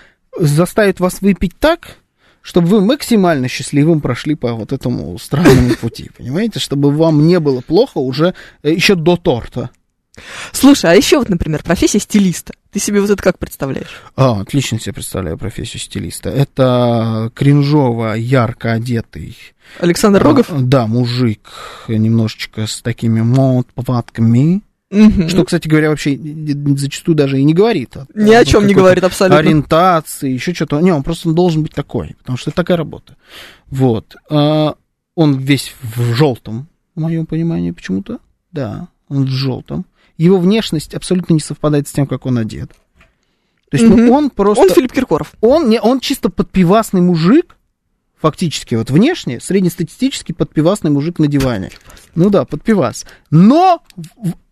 заставит вас выпить так, чтобы вы максимально счастливым прошли по вот этому странному пути, понимаете, чтобы вам не было плохо уже э, еще до торта. Слушай, а еще вот, например, профессия стилиста. Ты себе вот это как представляешь? А, отлично себе представляю профессию стилиста. Это кринжово, ярко одетый. Александр Рогов? а, Да, мужик, немножечко с такими мод-повадками. Мгм. Что, кстати говоря, вообще зачастую даже и не говорит. о- Ни о чем не говорит абсолютно. Ориентации, еще что-то. Не, он просто должен быть такой, потому что это такая работа. Вот. А, Он весь в желтом, в моем понимании, почему-то. Да. он в желтом. Его внешность абсолютно не совпадает с тем, как он одет. То есть, ну, Мгм. он просто... Он Филипп Киркоров. Он, не, он чисто подпивасный мужик, фактически, вот внешне, среднестатистический подпивасный мужик на диване. Ну да, подпивас. Но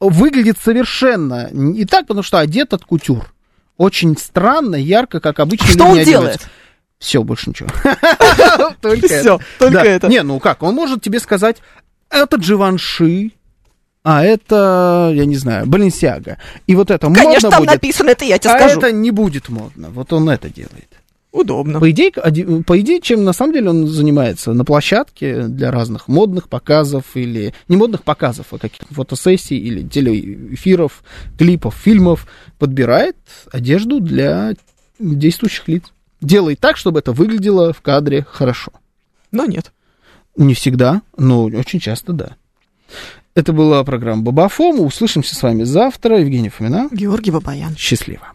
выглядит совершенно не так, потому что одет от кутюр. Очень странно, ярко, как обычно. Что он делает? Все, больше ничего. Только это. только это. Не, ну как, он может тебе сказать, это Дживанши, а это, я не знаю, Баленсиага. И вот это Конечно, модно там будет, написано, это я тебе а скажу. это не будет модно. Вот он это делает. Удобно. По идее, по идее, чем на самом деле он занимается на площадке для разных модных показов или не модных показов, а каких-то фотосессий или телеэфиров, клипов, фильмов, подбирает одежду для действующих лиц. Делает так, чтобы это выглядело в кадре хорошо. Но нет. Не всегда, но очень часто да. Это была программа Бабафом. Услышимся с вами завтра. Евгений Фомина. Георгий Бабаян. Счастливо.